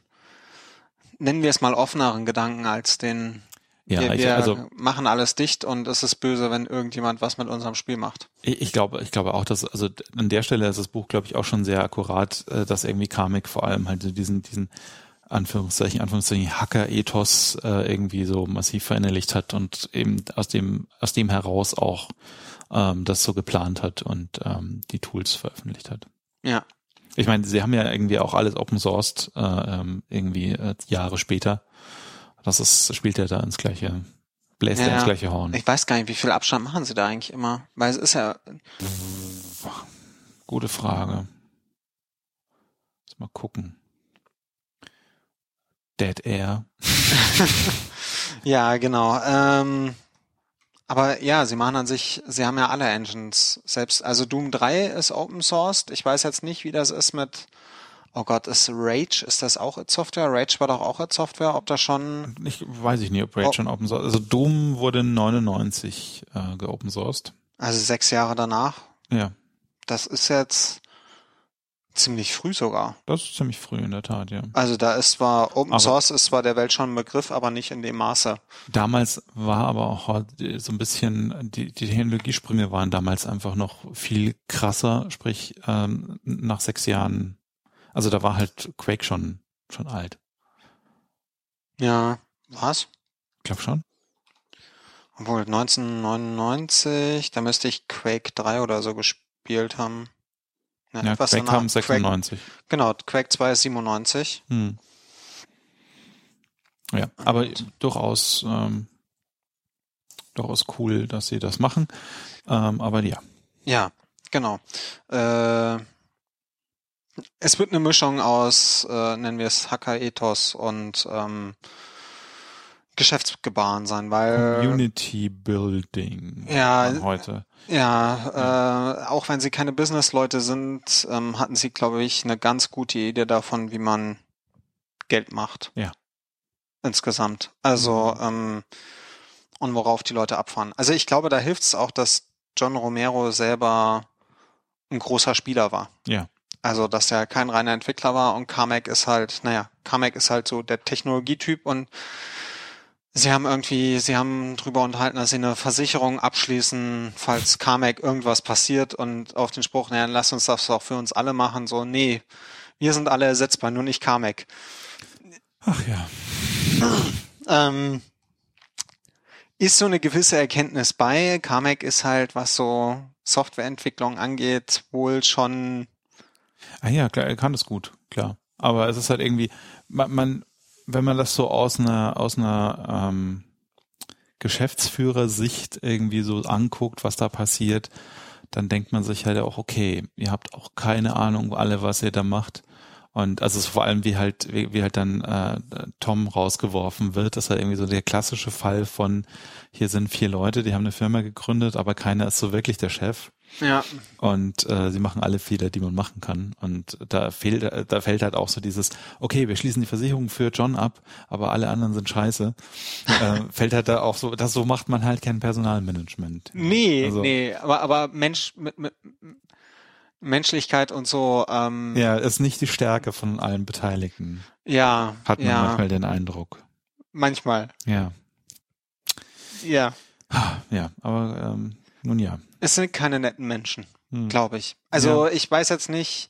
nennen wir es mal offeneren Gedanken als den, Ja, wir, wir also machen alles dicht und es ist böse, wenn irgendjemand was mit unserem Spiel macht. Ich, ich glaube, ich glaube auch, dass also an der Stelle ist das Buch, glaube ich, auch schon sehr akkurat, äh, dass irgendwie Karmic vor allem halt diesen diesen Anführungszeichen Anführungszeichen Hacker-Ethos äh, irgendwie so massiv verinnerlicht hat und eben aus dem aus dem heraus auch ähm, das so geplant hat und ähm, die Tools veröffentlicht hat. Ja, Ich meine, sie haben ja irgendwie auch alles open sourced äh, ähm, irgendwie äh, Jahre später. Das ist spielt ja da ins gleiche bläst ja, Ja, ins gleiche Horn. ich weiß gar nicht, wie viel Abstand machen sie da eigentlich immer? Weil es ist ja, Gute Frage. Lass mal gucken. Dead Air. ja, genau. Ähm, aber ja, sie machen an sich, sie haben ja alle Engines selbst. Also Doom 3 ist open sourced. Ich weiß jetzt nicht, wie das ist mit, oh Gott, ist Rage, ist das auch It Software? Rage war doch auch It Software, ob das schon, Ich weiß ich nicht, ob Raid Oh. schon Open Source. Also Doom wurde 99 äh, geopen sourced. also sechs Jahre danach. Ja, Das ist jetzt ziemlich früh sogar. das ist ziemlich früh in der Tat, ja. Also da ist zwar Open Aber- Source ist zwar der Welt schon ein Begriff, aber nicht in dem Maße. Damals war aber auch so ein bisschen, die, die Technologiesprünge waren damals einfach noch viel krasser, sprich ähm, nach sechs Jahren, also da war halt Quake schon schon alt. Ja, was? Ich glaube schon. Obwohl 1999, da müsste ich Quake 3 oder so gespielt haben. Ja, Ja, Quake danach. kam 96. genau, Quake 2 ist 97. Hm. Ja, aber Und- durchaus, ähm, durchaus cool, dass sie das machen. Ähm, aber ja, Ja, genau. Äh, es wird eine Mischung aus, äh, nennen wir es Hacker-Ethos und ähm, Geschäftsgebaren sein, weil Community Building ja, heute. Ja, äh, auch wenn sie keine Businessleute sind, ähm, hatten sie, glaube ich, eine ganz gute Idee davon, wie man Geld macht. Ja. Insgesamt. Also, ähm, und worauf die Leute abfahren. Also ich glaube, da hilft es auch, dass John Romero selber ein großer Spieler war. Ja. Also, dass er kein reiner Entwickler war und Carmack ist halt, naja, Carmack ist halt so der Technologietyp und sie haben irgendwie, sie haben drüber unterhalten, dass sie eine Versicherung abschließen, falls Carmack irgendwas passiert und auf den Spruch, naja, lass uns das auch für uns alle machen, so, nee, wir sind alle ersetzbar, nur nicht Carmack. Ach ja. Ähm, ist so eine gewisse Erkenntnis bei. Carmack ist halt, was so Softwareentwicklung angeht, wohl schon Ah ja, klar, er kann das gut, klar. Aber es ist halt irgendwie, man, man wenn man das so aus einer, aus einer ähm, Geschäftsführersicht irgendwie so anguckt, was da passiert, dann denkt man sich halt auch, okay, ihr habt auch keine Ahnung alle, was ihr da macht. Und also es vor allem wie halt, wie, wie halt dann äh, Tom rausgeworfen wird, das ist halt irgendwie so der klassische Fall von, hier sind vier Leute, die haben eine Firma gegründet, aber keiner ist so wirklich der Chef. Ja. Und äh, sie machen alle Fehler, die man machen kann. Und da fehlt, da fällt halt auch so dieses, okay, wir schließen die Versicherung für John ab, aber alle anderen sind scheiße. äh, fällt halt da auch so, das so macht man halt kein Personalmanagement. Nee, also, nee, aber, aber Mensch mit, mit Menschlichkeit und so. Ähm, ja, ist nicht die Stärke von allen Beteiligten. Ja. Hat man ja. manchmal den Eindruck. Manchmal. Ja. Ja. Ja, aber ähm, nun ja. Es sind keine netten Menschen, hm. glaube ich. Also ja. ich weiß jetzt nicht,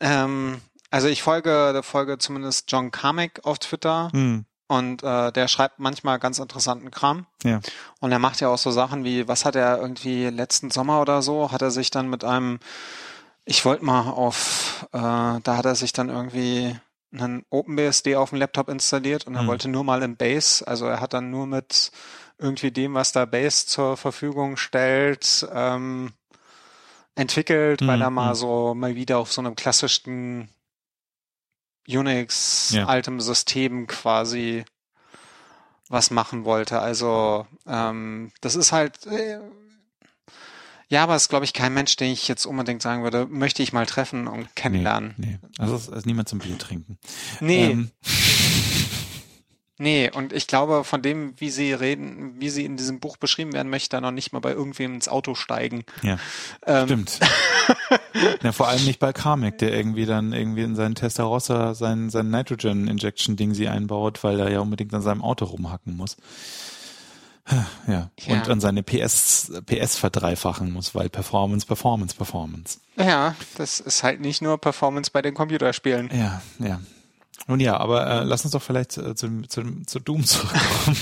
ähm, also ich folge, folge zumindest John Carmack auf Twitter hm. und äh, der schreibt manchmal ganz interessanten Kram. Ja. Und er macht ja auch so Sachen wie, was hat er irgendwie letzten Sommer oder so, hat er sich dann mit einem, ich wollte mal auf, äh, da hat er sich dann irgendwie einen OpenBSD auf dem Laptop installiert und er hm. wollte nur mal in Base, also er hat dann nur mit irgendwie dem, was da Base zur Verfügung stellt, ähm, entwickelt, mhm. weil er mal mhm. so mal wieder auf so einem klassischen Unix ja. altem System quasi was machen wollte. Also ähm, das ist halt äh, ja, aber es ist, glaube ich, kein Mensch, den ich jetzt unbedingt sagen würde, möchte ich mal treffen und kennenlernen. Nee, nee. Also es ist niemand zum Bier trinken. Nee. Ähm. Nee, und ich glaube, von dem, wie sie reden, wie sie in diesem Buch beschrieben werden, möchte er noch nicht mal bei irgendwem ins Auto steigen. Ja, ähm. stimmt. ja, vor allem nicht bei Carmack, der irgendwie dann irgendwie in seinen Testarossa sein, sein Nitrogen-Injection-Ding sie einbaut, weil er ja unbedingt an seinem Auto rumhacken muss. Ja. ja. Und an seine PS, PS verdreifachen muss, weil Performance, Performance, Performance. Ja, das ist halt nicht nur Performance bei den Computerspielen. Ja, ja. Nun ja, aber äh, lass uns doch vielleicht äh, zu, zu, zu Doom zurückkommen.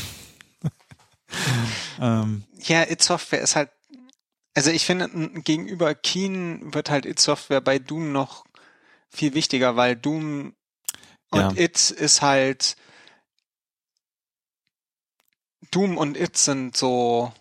ähm. Ja, It Software ist halt, also ich finde, gegenüber Keen wird halt It Software bei Doom noch viel wichtiger, weil Doom und ja. It ist halt, Doom und It sind so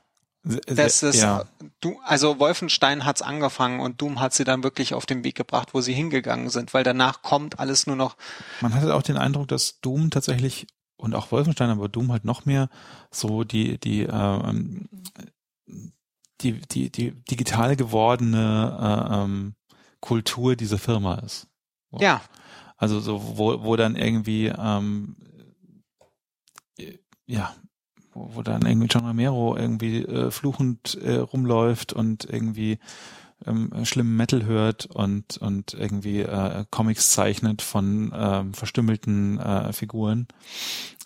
das ist, ja. du, also Wolfenstein hat's angefangen und Doom hat sie dann wirklich auf den Weg gebracht, wo sie hingegangen sind, weil danach kommt alles nur noch. Man hatte auch den Eindruck, dass Doom tatsächlich und auch Wolfenstein, aber Doom halt noch mehr so die, die, äh, die, die, die digital gewordene äh, ähm, Kultur dieser Firma ist. So. Ja. Also so, wo, wo dann irgendwie ähm, ja, wo, wo dann irgendwie John Romero irgendwie äh, fluchend äh, rumläuft und irgendwie ähm, schlimmen Metal hört und und irgendwie äh, Comics zeichnet von ähm, verstümmelten äh, Figuren.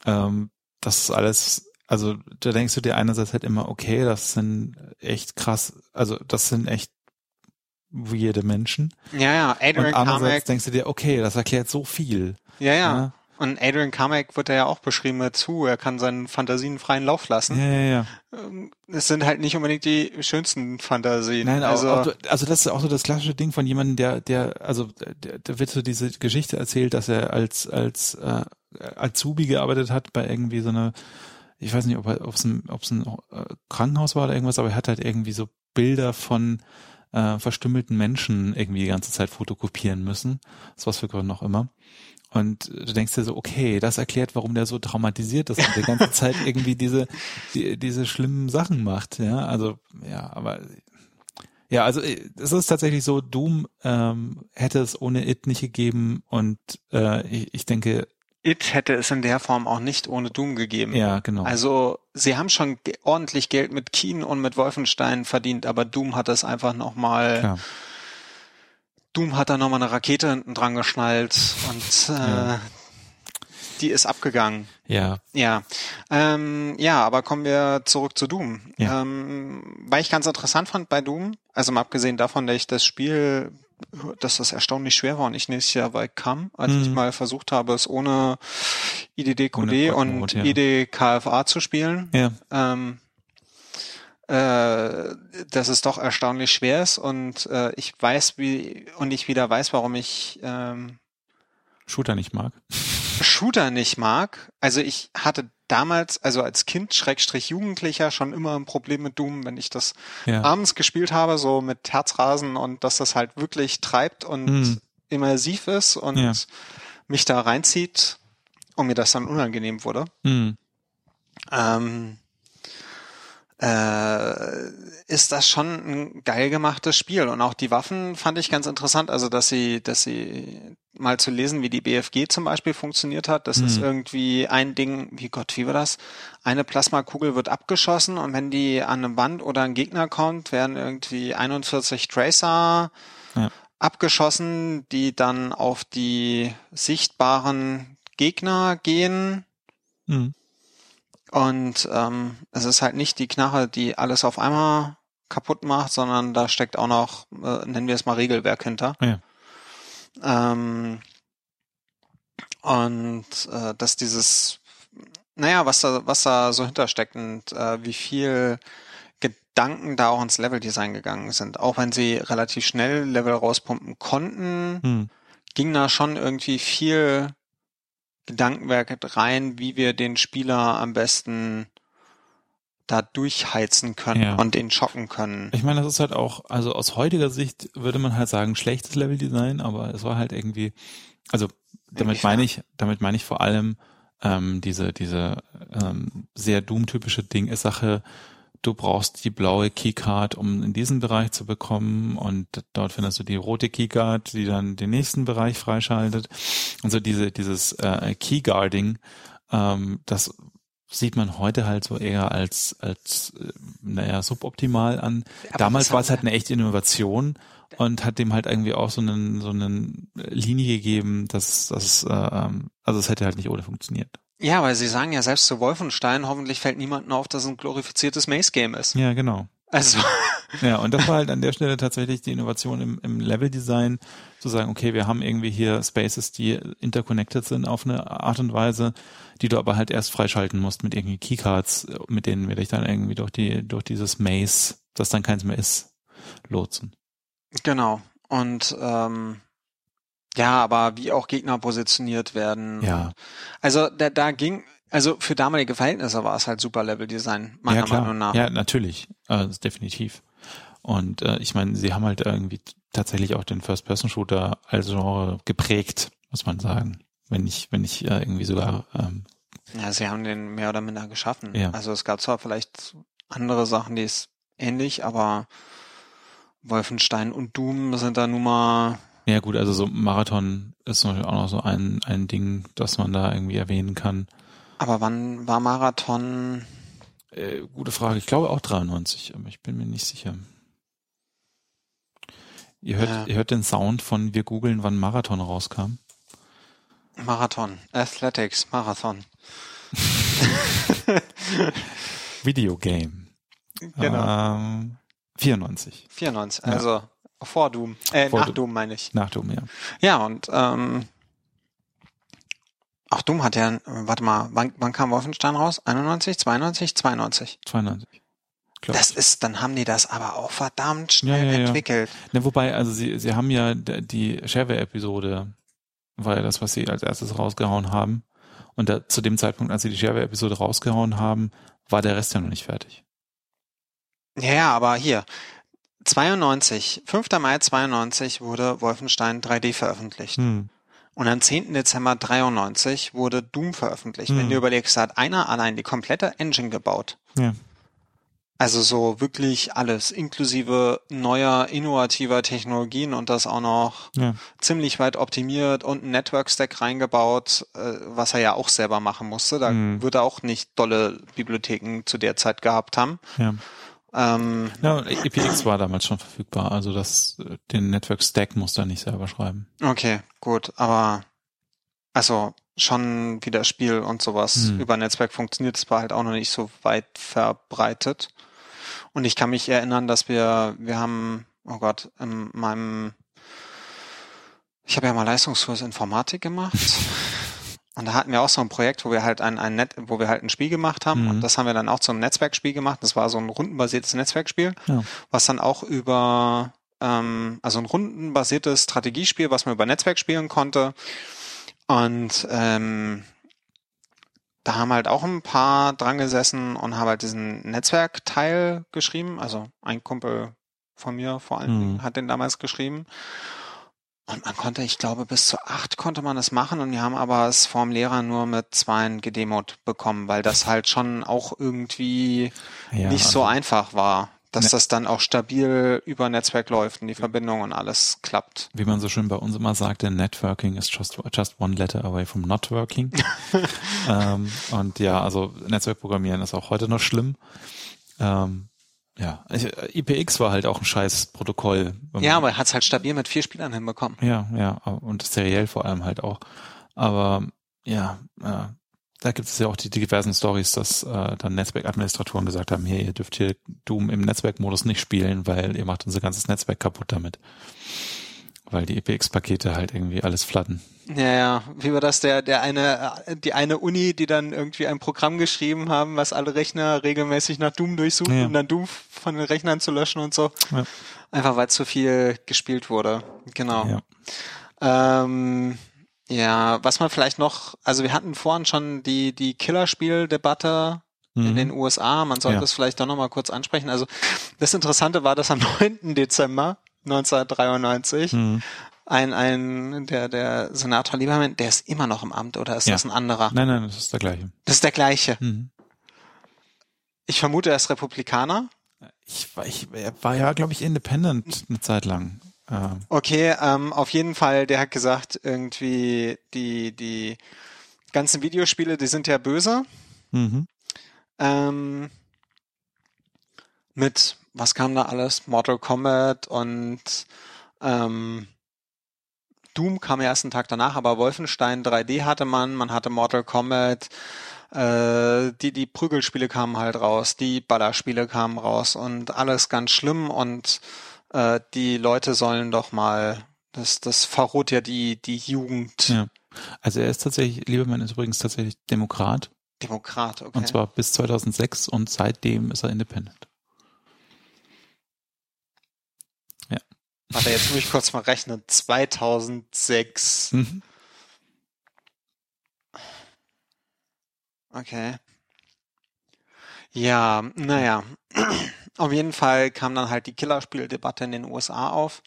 Ähm, das ist alles, also da denkst du dir einerseits halt immer, okay, das sind echt krass, also das sind echt weirde Menschen. Ja, ja, Adrian Und andererseits Carmack. denkst du dir, okay, das erklärt so viel. Ja, ja. ja? Und Adrian Carmack wird ja auch beschrieben dazu, er kann seinen Fantasien freien Lauf lassen. Ja, ja, ja. Ähm, es sind halt nicht unbedingt die schönsten Fantasien. Nein, also, auch, also das ist auch so das klassische Ding von jemandem, der, der, also da wird so diese Geschichte erzählt, dass er als als äh, Azubi gearbeitet hat bei irgendwie so einer, ich weiß nicht, ob es ein, ob's ein äh, Krankenhaus war oder irgendwas, aber er hat halt irgendwie so Bilder von äh, verstümmelten Menschen irgendwie die ganze Zeit fotokopieren müssen. Das was für Gründe auch immer. Und du denkst dir so, okay, das erklärt, warum der so traumatisiert ist und die ganze Zeit irgendwie diese, die, diese schlimmen Sachen macht, ja. Also, ja, aber ja, also es ist tatsächlich so, Doom ähm, hätte es ohne It nicht gegeben und äh, ich, ich denke. It hätte es in der Form auch nicht ohne Doom gegeben. Ja, genau. Also sie haben schon ordentlich Geld mit Keen und mit Wolfenstein verdient, aber Doom hat es einfach nochmal Klar Doom hat da nochmal eine Rakete hinten dran geschnallt und äh, ja. die ist abgegangen. Ja. Ja. Ähm, ja, aber kommen wir zurück zu Doom. Ja. Ähm, weil ich ganz interessant fand bei Doom, also mal abgesehen davon, dass ich das Spiel, dass das erstaunlich schwer war und ich nächstes Jahr weit kam, als mhm. ich mal versucht habe, es ohne IDDQD und ja. IDKFA zu spielen. Ja. Ähm, äh, dass es doch erstaunlich schwer ist und äh, ich weiß, wie und ich wieder weiß, warum ich ähm, Shooter nicht mag. Shooter nicht mag. Also ich hatte damals, also als Kind, Schrägstrich Jugendlicher, schon immer ein Problem mit Doom, wenn ich das ja. abends gespielt habe, so mit Herzrasen und dass das halt wirklich treibt und hm. immersiv ist und ja. mich da reinzieht und mir das dann unangenehm wurde. Hm. Ähm, äh, ist das schon ein geil gemachtes Spiel. Und auch die Waffen fand ich ganz interessant. Also, dass sie, dass sie mal zu lesen, wie die BFG zum Beispiel funktioniert hat. Das mhm. ist irgendwie ein Ding, wie Gott, wie war das? Eine Plasmakugel wird abgeschossen und wenn die an eine Wand oder ein Gegner kommt, werden irgendwie 41 Tracer ja. abgeschossen, die dann auf die sichtbaren Gegner gehen. Mhm. Und ähm, es ist halt nicht die Knarre, die alles auf einmal kaputt macht, sondern da steckt auch noch, äh, nennen wir es mal Regelwerk hinter. Ja. Ähm, und äh, dass dieses, naja, was da, was da so hintersteckt und äh, wie viel Gedanken da auch ins Leveldesign gegangen sind. Auch wenn sie relativ schnell Level rauspumpen konnten, hm. ging da schon irgendwie viel Gedankenwerk rein, wie wir den Spieler am besten da durchheizen können ja. und den schocken können. Ich meine, das ist halt auch, also aus heutiger Sicht würde man halt sagen, schlechtes Leveldesign, aber es war halt irgendwie, also damit meine ich, damit meine ich vor allem ähm, diese, diese ähm, sehr Doom-typische Ding, Sache, du brauchst die blaue Keycard, um in diesen Bereich zu bekommen und dort findest du die rote Keycard, die dann den nächsten Bereich freischaltet. Und so diese, dieses äh, Keyguarding, ähm, das sieht man heute halt so eher als, als äh, naja, suboptimal an. Aber Damals war es halt eine echte Innovation und hat dem halt irgendwie auch so einen so einen Linie gegeben, dass das äh, ähm, also es hätte halt nicht ohne funktioniert. Ja, weil sie sagen ja selbst zu Wolfenstein, hoffentlich fällt niemandem auf, dass es ein glorifiziertes Maze-Game ist. Ja, genau. Also. Ja, und das war halt an der Stelle tatsächlich die Innovation im, im Level-Design, zu sagen, okay, wir haben irgendwie hier Spaces, die interconnected sind auf eine Art und Weise, die du aber halt erst freischalten musst mit irgendwie Keycards, mit denen wir dich dann irgendwie durch die, durch dieses Maze, das dann keins mehr ist, lotsen. Genau. Und ähm, ja, aber wie auch Gegner positioniert werden. Ja. Also da, da ging, also für damalige Verhältnisse war es halt super Level-Design, meiner ja, klar. Meinung nach. Ja, natürlich. Äh, definitiv. Und äh, ich meine, sie haben halt irgendwie tatsächlich auch den First-Person-Shooter als Genre geprägt, muss man sagen. Wenn nicht, wenn nicht äh, irgendwie sogar. Ähm, ja, sie haben den mehr oder minder geschaffen. Ja. Also es gab zwar vielleicht andere Sachen, die ist ähnlich, aber Wolfenstein und Doom sind da nun mal ja gut, also so Marathon ist natürlich auch noch so ein, ein Ding, das man da irgendwie erwähnen kann. Aber wann war Marathon? Äh, gute Frage. Ich glaube auch 93, aber ich bin mir nicht sicher. Ihr hört, ja. ihr hört den Sound von wir googeln, wann Marathon rauskam. Marathon, Athletics, Marathon. Videogame. Genau. Ähm, 94. 94, also ja. Vor Doom. Äh, Vor nach Doom meine ich. Nach Doom, ja. Ja, und ähm, auch Doom hat ja, warte mal, wann, wann kam Wolfenstein raus? 91, 92, 92? 92. Das ist, dann haben die das aber auch verdammt schnell ja, ja, entwickelt. Ja. Ne, wobei, also sie, sie haben ja die Shareware-Episode, war ja das, was sie als erstes rausgehauen haben. Und da, zu dem Zeitpunkt, als sie die Shareware-Episode rausgehauen haben, war der Rest ja noch nicht fertig. Ja, ja, aber hier, 92, 5. Mai 92 wurde Wolfenstein 3D veröffentlicht. Hm. Und am 10. Dezember 93 wurde Doom veröffentlicht. Hm. Wenn du überlegst, hat einer allein die komplette Engine gebaut. Ja. Also so wirklich alles, inklusive neuer, innovativer Technologien und das auch noch ja. ziemlich weit optimiert und ein Network-Stack reingebaut, äh, was er ja auch selber machen musste. Da mhm. würde er auch nicht dolle Bibliotheken zu der Zeit gehabt haben. Ja. Ähm, ja, EPX war damals schon verfügbar, also das, den Network Stack muss er nicht selber schreiben. Okay, gut, aber also schon wie das Spiel und sowas hm. über Netzwerk funktioniert, es war halt auch noch nicht so weit verbreitet. Und ich kann mich erinnern, dass wir, wir haben, oh Gott, in meinem, ich habe ja mal Leistungskurs Informatik gemacht. und da hatten wir auch so ein Projekt, wo wir halt ein, ein Net, wo wir halt ein Spiel gemacht haben. Mhm. Und das haben wir dann auch zum Netzwerkspiel gemacht. Das war so ein rundenbasiertes Netzwerkspiel, Ja. was dann auch über, ähm, also ein rundenbasiertes Strategiespiel, was man über Netzwerk spielen konnte. Und ähm, da haben halt auch ein paar dran gesessen und haben halt diesen Netzwerkteil geschrieben. Also ein Kumpel von mir vor allen Mhm. Dingen hat den damals geschrieben. Und man konnte, ich glaube, bis zu acht konnte man es machen und wir haben aber es vom Lehrer nur mit zweien gedemot bekommen, weil das halt schon auch irgendwie Ja, nicht so also- einfach war, dass Ne- das dann auch stabil über Netzwerk läuft und die Verbindung und alles klappt. Wie man so schön bei uns immer sagte, Networking is just, just one letter away from not working. ähm, und ja, also Netzwerkprogrammieren ist auch heute noch schlimm. Ähm, ja, IPX war halt auch ein scheiß Protokoll. Ja, aber er hat es halt stabil mit vier Spielern hinbekommen. Ja, ja, und seriell vor allem halt auch. Aber ja, äh, da gibt es ja auch die, die diversen Stories, dass äh, dann Netzwerkadministratoren gesagt haben, hey, ihr dürft hier Doom im Netzwerkmodus nicht spielen, weil ihr macht unser ganzes Netzwerk kaputt damit. Weil die EPX-Pakete halt irgendwie alles flatten. Ja, ja, wie war das, der, der eine, die eine Uni, die dann irgendwie ein Programm geschrieben haben, was alle Rechner regelmäßig nach Doom durchsucht, Ja. um dann Doom von den Rechnern zu löschen und so. Ja. Einfach weil zu viel gespielt wurde. Genau. Ja. Ähm, ja, was man vielleicht noch, also wir hatten vorhin schon die, die Killerspiel-Debatte in Mhm. den USA. Man sollte Ja. es vielleicht doch nochmal kurz ansprechen. Also das Interessante war, dass am 9. Dezember 1993 Mhm. ein, ein, der, der Senator Lieberman, der ist immer noch im Amt oder ist Ja. das ein anderer? Nein, nein, das ist der gleiche. Das ist der gleiche. Mhm. Ich vermute, er ist Republikaner. Ich, war- ich er war ja, glaube ich, independent eine Zeit lang. Ähm, Okay, ähm, auf jeden Fall, der hat gesagt, irgendwie die, die ganzen Videospiele, die sind ja böse. mhm. Ähm, mit, was kam da alles? Mortal Kombat und ähm, Doom kam ja erst einen Tag danach, aber Wolfenstein 3D hatte man, man hatte Mortal Kombat, äh, die, die Prügelspiele kamen halt raus, die Ballerspiele kamen raus und alles ganz schlimm und äh, die Leute sollen doch mal, das, das verroht ja die, die Jugend. Ja. Also er ist tatsächlich, Liebermann ist übrigens tatsächlich Demokrat. Demokrat, okay. Und zwar bis 2006 und seitdem ist er independent. Warte, jetzt muss ich kurz mal rechnen. 2006. Mhm. Okay. Ja, naja. Auf jeden Fall kam dann halt die Killerspieldebatte in den USA auf.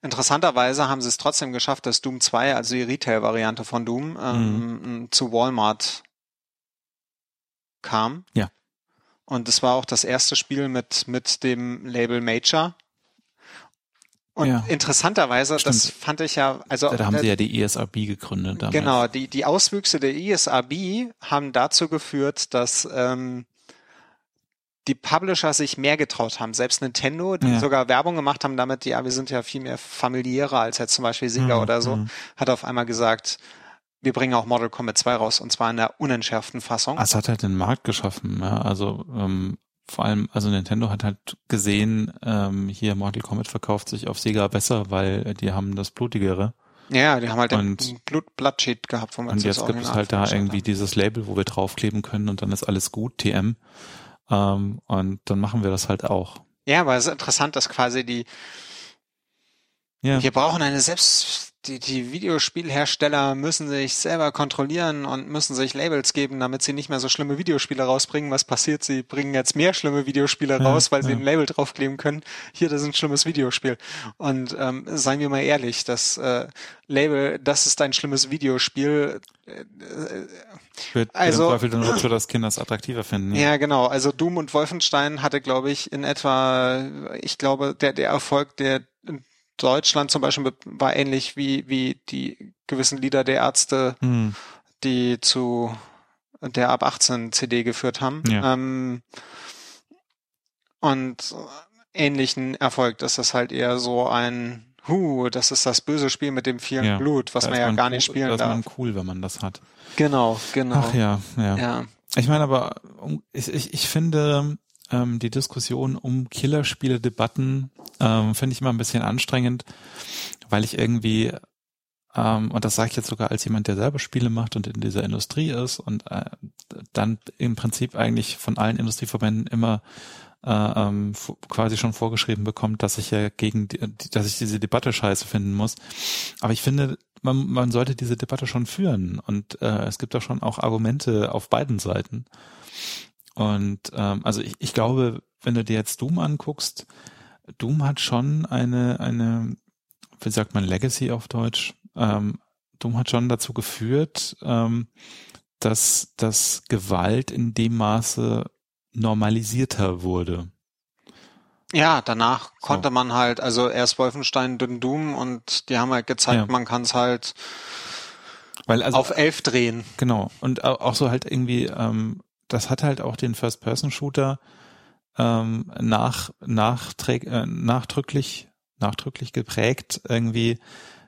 Interessanterweise haben sie es trotzdem geschafft, dass Doom 2, also die Retail-Variante von Doom, ähm, zu Walmart kam. Ja. Und es war auch das erste Spiel mit, mit dem Label Major. Und Ja. interessanterweise, das Stimmt. fand ich ja, also Da haben äh, sie ja die ESRB gegründet. Damals. Genau, die, die Auswüchse der ISRB haben dazu geführt, dass ähm, die Publisher sich mehr getraut haben. Selbst Nintendo, die Ja. sogar Werbung gemacht haben damit, ja, wir sind ja viel mehr familiärer als jetzt zum Beispiel Sega Mhm, oder so, hat auf einmal gesagt, wir bringen auch Mortal Kombat 2 raus und zwar in der unentschärften Fassung. Es hat halt den Markt geschaffen, ja. Also ähm, vor allem, also Nintendo hat halt gesehen, ähm, hier Mortal Kombat verkauft sich auf Sega besser, weil äh, die haben das Blutigere. ja, die haben halt und- den Blut Bloodsheet gehabt, man Und jetzt gibt es halt da irgendwie dieses Label, wo wir draufkleben können und dann ist alles gut, TM. Ähm, und dann machen wir das halt auch. Ja, aber es ist interessant, dass quasi die Ja. Wir brauchen eine selbst, die, die Videospielhersteller müssen sich selber kontrollieren und müssen sich Labels geben, damit sie nicht mehr so schlimme Videospiele rausbringen. Was passiert? Sie bringen jetzt mehr schlimme Videospiele Ja, raus, weil sie ja. ein Label draufkleben können. Hier, das ist ein schlimmes Videospiel. Und ähm, seien wir mal ehrlich, das äh, Label, das ist ein schlimmes Videospiel. Äh, Wird, Also- im Zweifel dann so, dass Kinder es attraktiver finden. Ja, genau. Also Doom und Wolfenstein hatte, glaube ich, in etwa, ich glaube, der, der Erfolg, der Deutschland zum Beispiel war ähnlich wie, wie die gewissen Lieder der Ärzte, Hm. die zu der ab 18 CD geführt haben. Ja. Ähm, und ähnlichen Erfolg, dass das halt eher so ein Huh, das ist das böse Spiel mit dem vielen Ja. Blut, was man ist ja gar cool, nicht spielen Da ist darf. man cool, wenn man das hat. Genau, genau. Ach ja, ja. ja. Ich meine aber, ich, ich, ich finde ähm, die Diskussion um Killerspiele-Debatten ähm, finde ich immer ein bisschen anstrengend, weil ich irgendwie ähm, und das sage ich jetzt sogar als jemand, der selber Spiele macht und in dieser Industrie ist und äh, dann im Prinzip eigentlich von allen Industrieverbänden immer äh, ähm, quasi schon vorgeschrieben bekommt, dass ich ja gegen, die, dass ich diese Debatte scheiße finden muss. Aber ich finde, man, man sollte diese Debatte schon führen und äh, es gibt da schon auch Argumente auf beiden Seiten. Und ähm, also ich, ich glaube, wenn du dir jetzt Doom anguckst, Doom hat schon eine, eine, wie sagt man, Legacy auf Deutsch. Ähm, Doom hat schon dazu geführt, ähm, dass, dass Gewalt in dem Maße normalisierter wurde. Ja, danach so. konnte man halt, also erst Wolfenstein, dann Doom und die haben halt gezeigt, ja. man kann es halt Weil also, auf elf drehen. Genau. Und auch so halt irgendwie, ähm, das hat halt auch den First-Person-Shooter ähm, nach, nachträg, äh, nachdrücklich, nachdrücklich geprägt, irgendwie,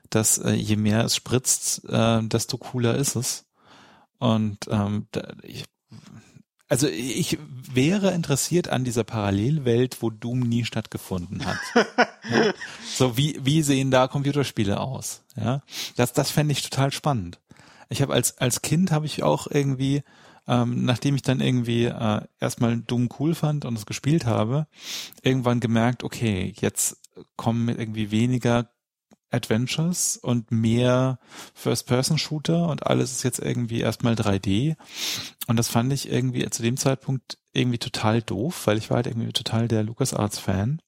dass äh, je mehr es spritzt, äh, desto cooler ist es. Und ähm, da, ich, also ich wäre interessiert an dieser Parallelwelt, wo Doom nie stattgefunden hat. ja. So wie wie sehen da Computerspiele aus? Ja, das das fände ich total spannend. Ich habe als als Kind habe ich auch irgendwie, ähm, nachdem ich dann irgendwie äh, erstmal Doom cool fand und es gespielt habe, irgendwann gemerkt, okay, jetzt kommen irgendwie weniger Adventures und mehr First-Person-Shooter und alles ist jetzt irgendwie erstmal 3D. Und das fand ich irgendwie zu dem Zeitpunkt irgendwie total doof, weil ich war halt irgendwie total der LucasArts-Fan.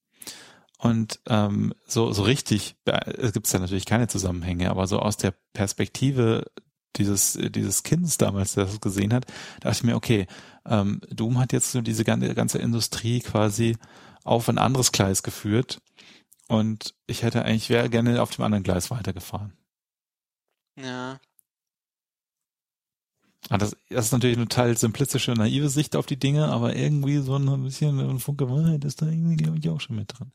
Und ähm, so, so richtig, es gibt ja natürlich keine Zusammenhänge, aber so aus der Perspektive dieses, dieses Kindes damals, der das gesehen hat, dachte ich mir, okay, ähm, Doom hat jetzt so diese ganze, ganze Industrie quasi auf ein anderes Gleis geführt und ich hätte eigentlich, wäre gerne auf dem anderen Gleis weitergefahren. Ja. Ah, das, das ist natürlich eine total simplistische, naive Sicht auf die Dinge, aber irgendwie so ein bisschen ein Funke Wahrheit ist da irgendwie, glaube ich, auch schon mit drin.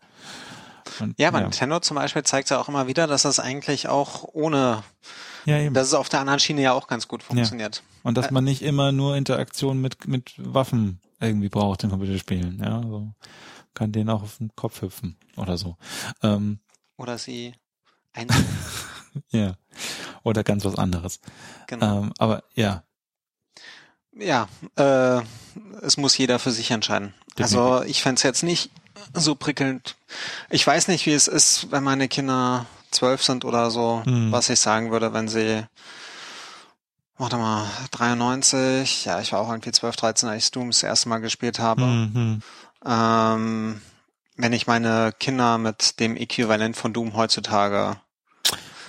Und, ja, aber ja. Nintendo zum Beispiel zeigt ja auch immer wieder, dass das eigentlich auch ohne, ja, eben. dass es auf der anderen Schiene ja auch ganz gut funktioniert. Ja. Und dass man nicht immer nur Interaktion mit, mit Waffen irgendwie braucht in Computerspielen, ja, so kann den auch auf den Kopf hüpfen oder so. Ähm, oder sie ja. Oder ganz was anderes. Genau. Ähm, aber ja. Ja, äh, es muss jeder für sich entscheiden. Definitiv. Also ich fände es jetzt nicht so prickelnd. Ich weiß nicht, wie es ist, wenn meine Kinder zwölf sind oder so, hm. was ich sagen würde, wenn sie warte mal, 93, ja, ich war auch irgendwie 12, 13, als ich Doom das erste Mal gespielt habe. Mhm. Ähm, wenn ich meine Kinder mit dem Äquivalent von Doom heutzutage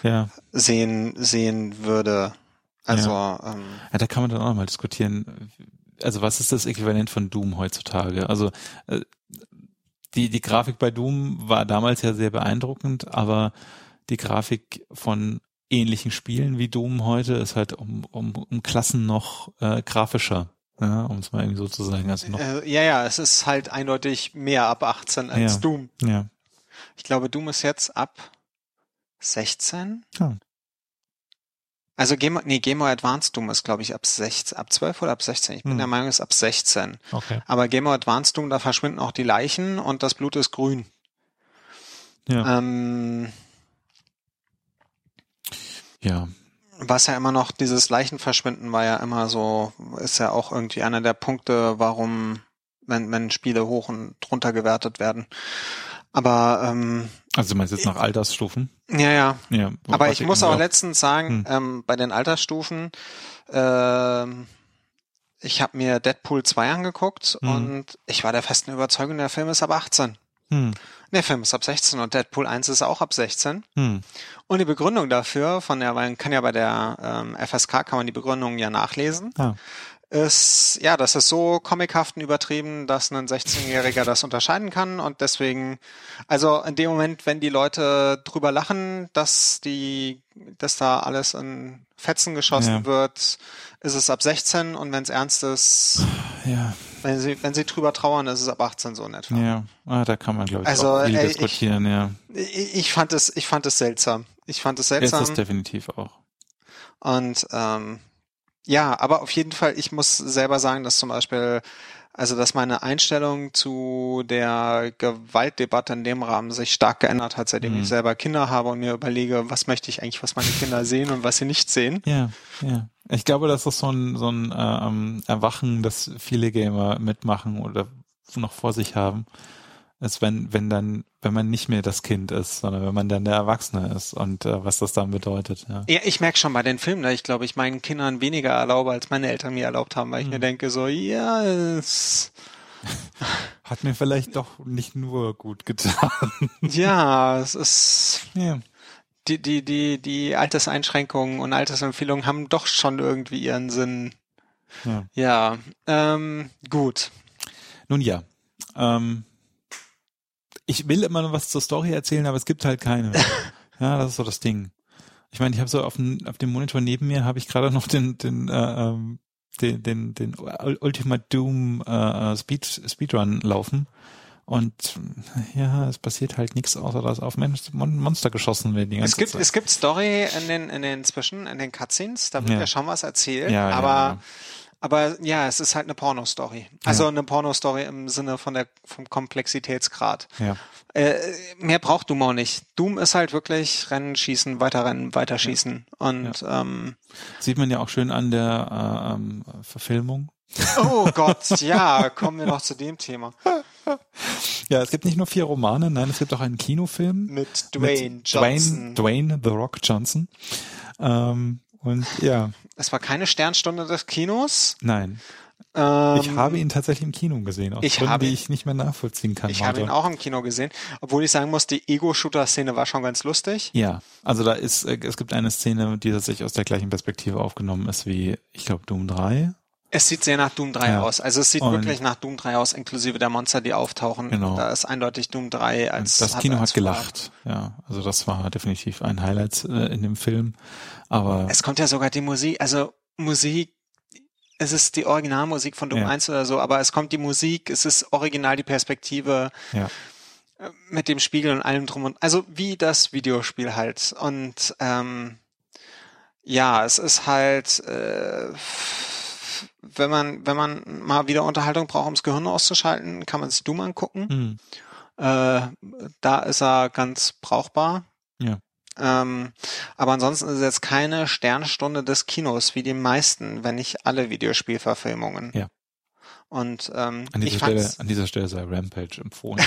ja. sehen, sehen würde. Also, ja. Ähm, ja, da kann man dann auch mal diskutieren. Also, was ist das Äquivalent von Doom heutzutage? Also, äh, die, die Grafik bei Doom war damals ja sehr beeindruckend, aber die Grafik von ähnlichen Spielen wie Doom heute ist halt um, um, um Klassen noch äh, grafischer ja, um es mal irgendwie so zu sagen. Also noch äh, ja, ja, es ist halt eindeutig mehr ab 18 als ja, Doom. Ja. Ich glaube, Doom ist jetzt ab 16. Ja. Also Game, nee, Game Boy Advance Doom ist, glaube ich, ab 16, ab 12 oder ab 16. Ich bin hm. der Meinung, es ist ab 16. Okay. Aber Game Boy Advance Doom, da verschwinden auch die Leichen und das Blut ist grün. Ja. Ähm, ja was ja immer noch, dieses Leichenverschwinden war ja immer so, ist ja auch irgendwie einer der Punkte, warum, wenn, wenn Spiele hoch und drunter gewertet werden. Aber ähm, also du meinst jetzt nach Altersstufen? Ja, ja. ja Aber ich muss auch letztens sagen, hm. ähm, bei den Altersstufen, äh, ich habe mir Deadpool 2 angeguckt hm. und ich war der festen Überzeugung, der Film ist ab 18. Hm. Der Film ist ab 16 und Deadpool 1 ist auch ab 16. Hm. Und die Begründung dafür, von der, man kann ja bei der ähm, FSK kann man die Begründung ja nachlesen, ja. Ist, ja, das ist so comichaften übertrieben, dass ein 16-Jähriger das unterscheiden kann und deswegen, also in dem Moment, wenn die Leute drüber lachen, dass die, dass da alles in Fetzen geschossen ja. wird, ist es ab 16 und wenn es ernst ist, ja. Wenn sie, wenn sie drüber trauern, ist es ab 18 so in etwa. Ja, ah, da kann man, glaube ich, also, auch viel ey, diskutieren, ich, ja. Ich, ich fand es, ich fand es seltsam. Ich fand es seltsam. Ist es definitiv auch. Und ähm, ja, aber auf jeden Fall, ich muss selber sagen, dass zum Beispiel, also dass meine Einstellung zu der Gewaltdebatte in dem Rahmen sich stark geändert hat, seitdem Mhm. ich selber Kinder habe und mir überlege, was möchte ich eigentlich, was meine Kinder sehen und was sie nicht sehen. Ja, ja. Ich glaube, das ist so ein, so ein äh, ähm, Erwachen, das viele Gamer mitmachen oder noch vor sich haben. Ist, wenn, wenn dann, wenn man nicht mehr das Kind ist, sondern wenn man dann der Erwachsene ist und äh, was das dann bedeutet, ja. Ja, ich merke schon bei den Filmen, dass ich glaube, ich meinen Kindern weniger erlaube, als meine Eltern mir erlaubt haben, weil ich Mhm. mir denke, so, ja, es, Hat mir vielleicht doch nicht nur gut getan. ja, es ist, ja. die, die, die, die Alterseinschränkungen und Altersempfehlungen haben doch schon irgendwie ihren Sinn. ja. Ja, ähm, gut. Nun ja. Ähm, ich will immer noch was zur Story erzählen, aber es gibt halt keine. ja, das ist so das Ding. Ich meine, ich habe so auf dem, auf dem Monitor neben mir habe ich gerade noch den den äh, ähm, den den, den Ultimate Doom äh, Speed Speedrun laufen und ja, es passiert halt nichts außer dass auf Mon Monster geschossen wird die ganze Es gibt, Zeit. es gibt Story in den, in den Zwischen, in den Cutscenes, da wird Ja. ja, schon was erzählt, ja, aber, ja. Aber ja, es ist halt eine Pornostory. Also eine Pornostory im Sinne von der, vom Komplexitätsgrad. ja. Äh, mehr braucht Doom auch nicht. Doom ist halt wirklich Rennen, Schießen, weiterrennen, weiterschießen. Und ähm, Sieht man ja auch schön an der äh, ähm, Verfilmung. oh Gott, ja, kommen wir noch zu dem Thema. Ja, es gibt nicht nur vier Romane, nein, es gibt auch einen Kinofilm. Mit Dwayne mit Johnson. Dwayne, Dwayne The Rock Johnson. Ähm, und ja, Es war keine Sternstunde des Kinos. nein. Ähm, Ich habe ihn tatsächlich im Kino gesehen, aus ich Gründen, habe die ich nicht mehr nachvollziehen kann. Ich habe ihn auch im Kino gesehen, obwohl ich sagen muss, die Ego-Shooter-Szene war schon ganz lustig. Ja, also da ist, äh, es gibt eine Szene, die tatsächlich aus der gleichen Perspektive aufgenommen ist wie, ich glaube, Doom 3. Es sieht sehr nach Doom 3 Ja. aus. Also es sieht Und- wirklich nach Doom 3 aus, inklusive der Monster, die auftauchen. Genau. Da ist eindeutig Doom 3 als das Kino als hat gelacht. Ja, also das war definitiv ein Highlight äh, in dem Film. Aber Es kommt ja sogar die Musik, also Musik, es ist die Originalmusik von Doom Ja. 1 oder so, aber es kommt die Musik, es ist original die Perspektive ja, äh, mit dem Spiegel und allem drum und also wie das Videospiel halt. Und ähm, ja, es ist halt äh, wenn man, wenn man mal wieder Unterhaltung braucht, um das Gehirn auszuschalten, kann man sich Doom angucken. hm, Äh, da ist er ganz brauchbar. Ja. Ähm, aber ansonsten ist es jetzt keine Sternstunde des Kinos, wie die meisten, wenn nicht alle Videospielverfilmungen. Ja. Und ähm, an ich dieser Stelle, an dieser Stelle sei Rampage empfohlen.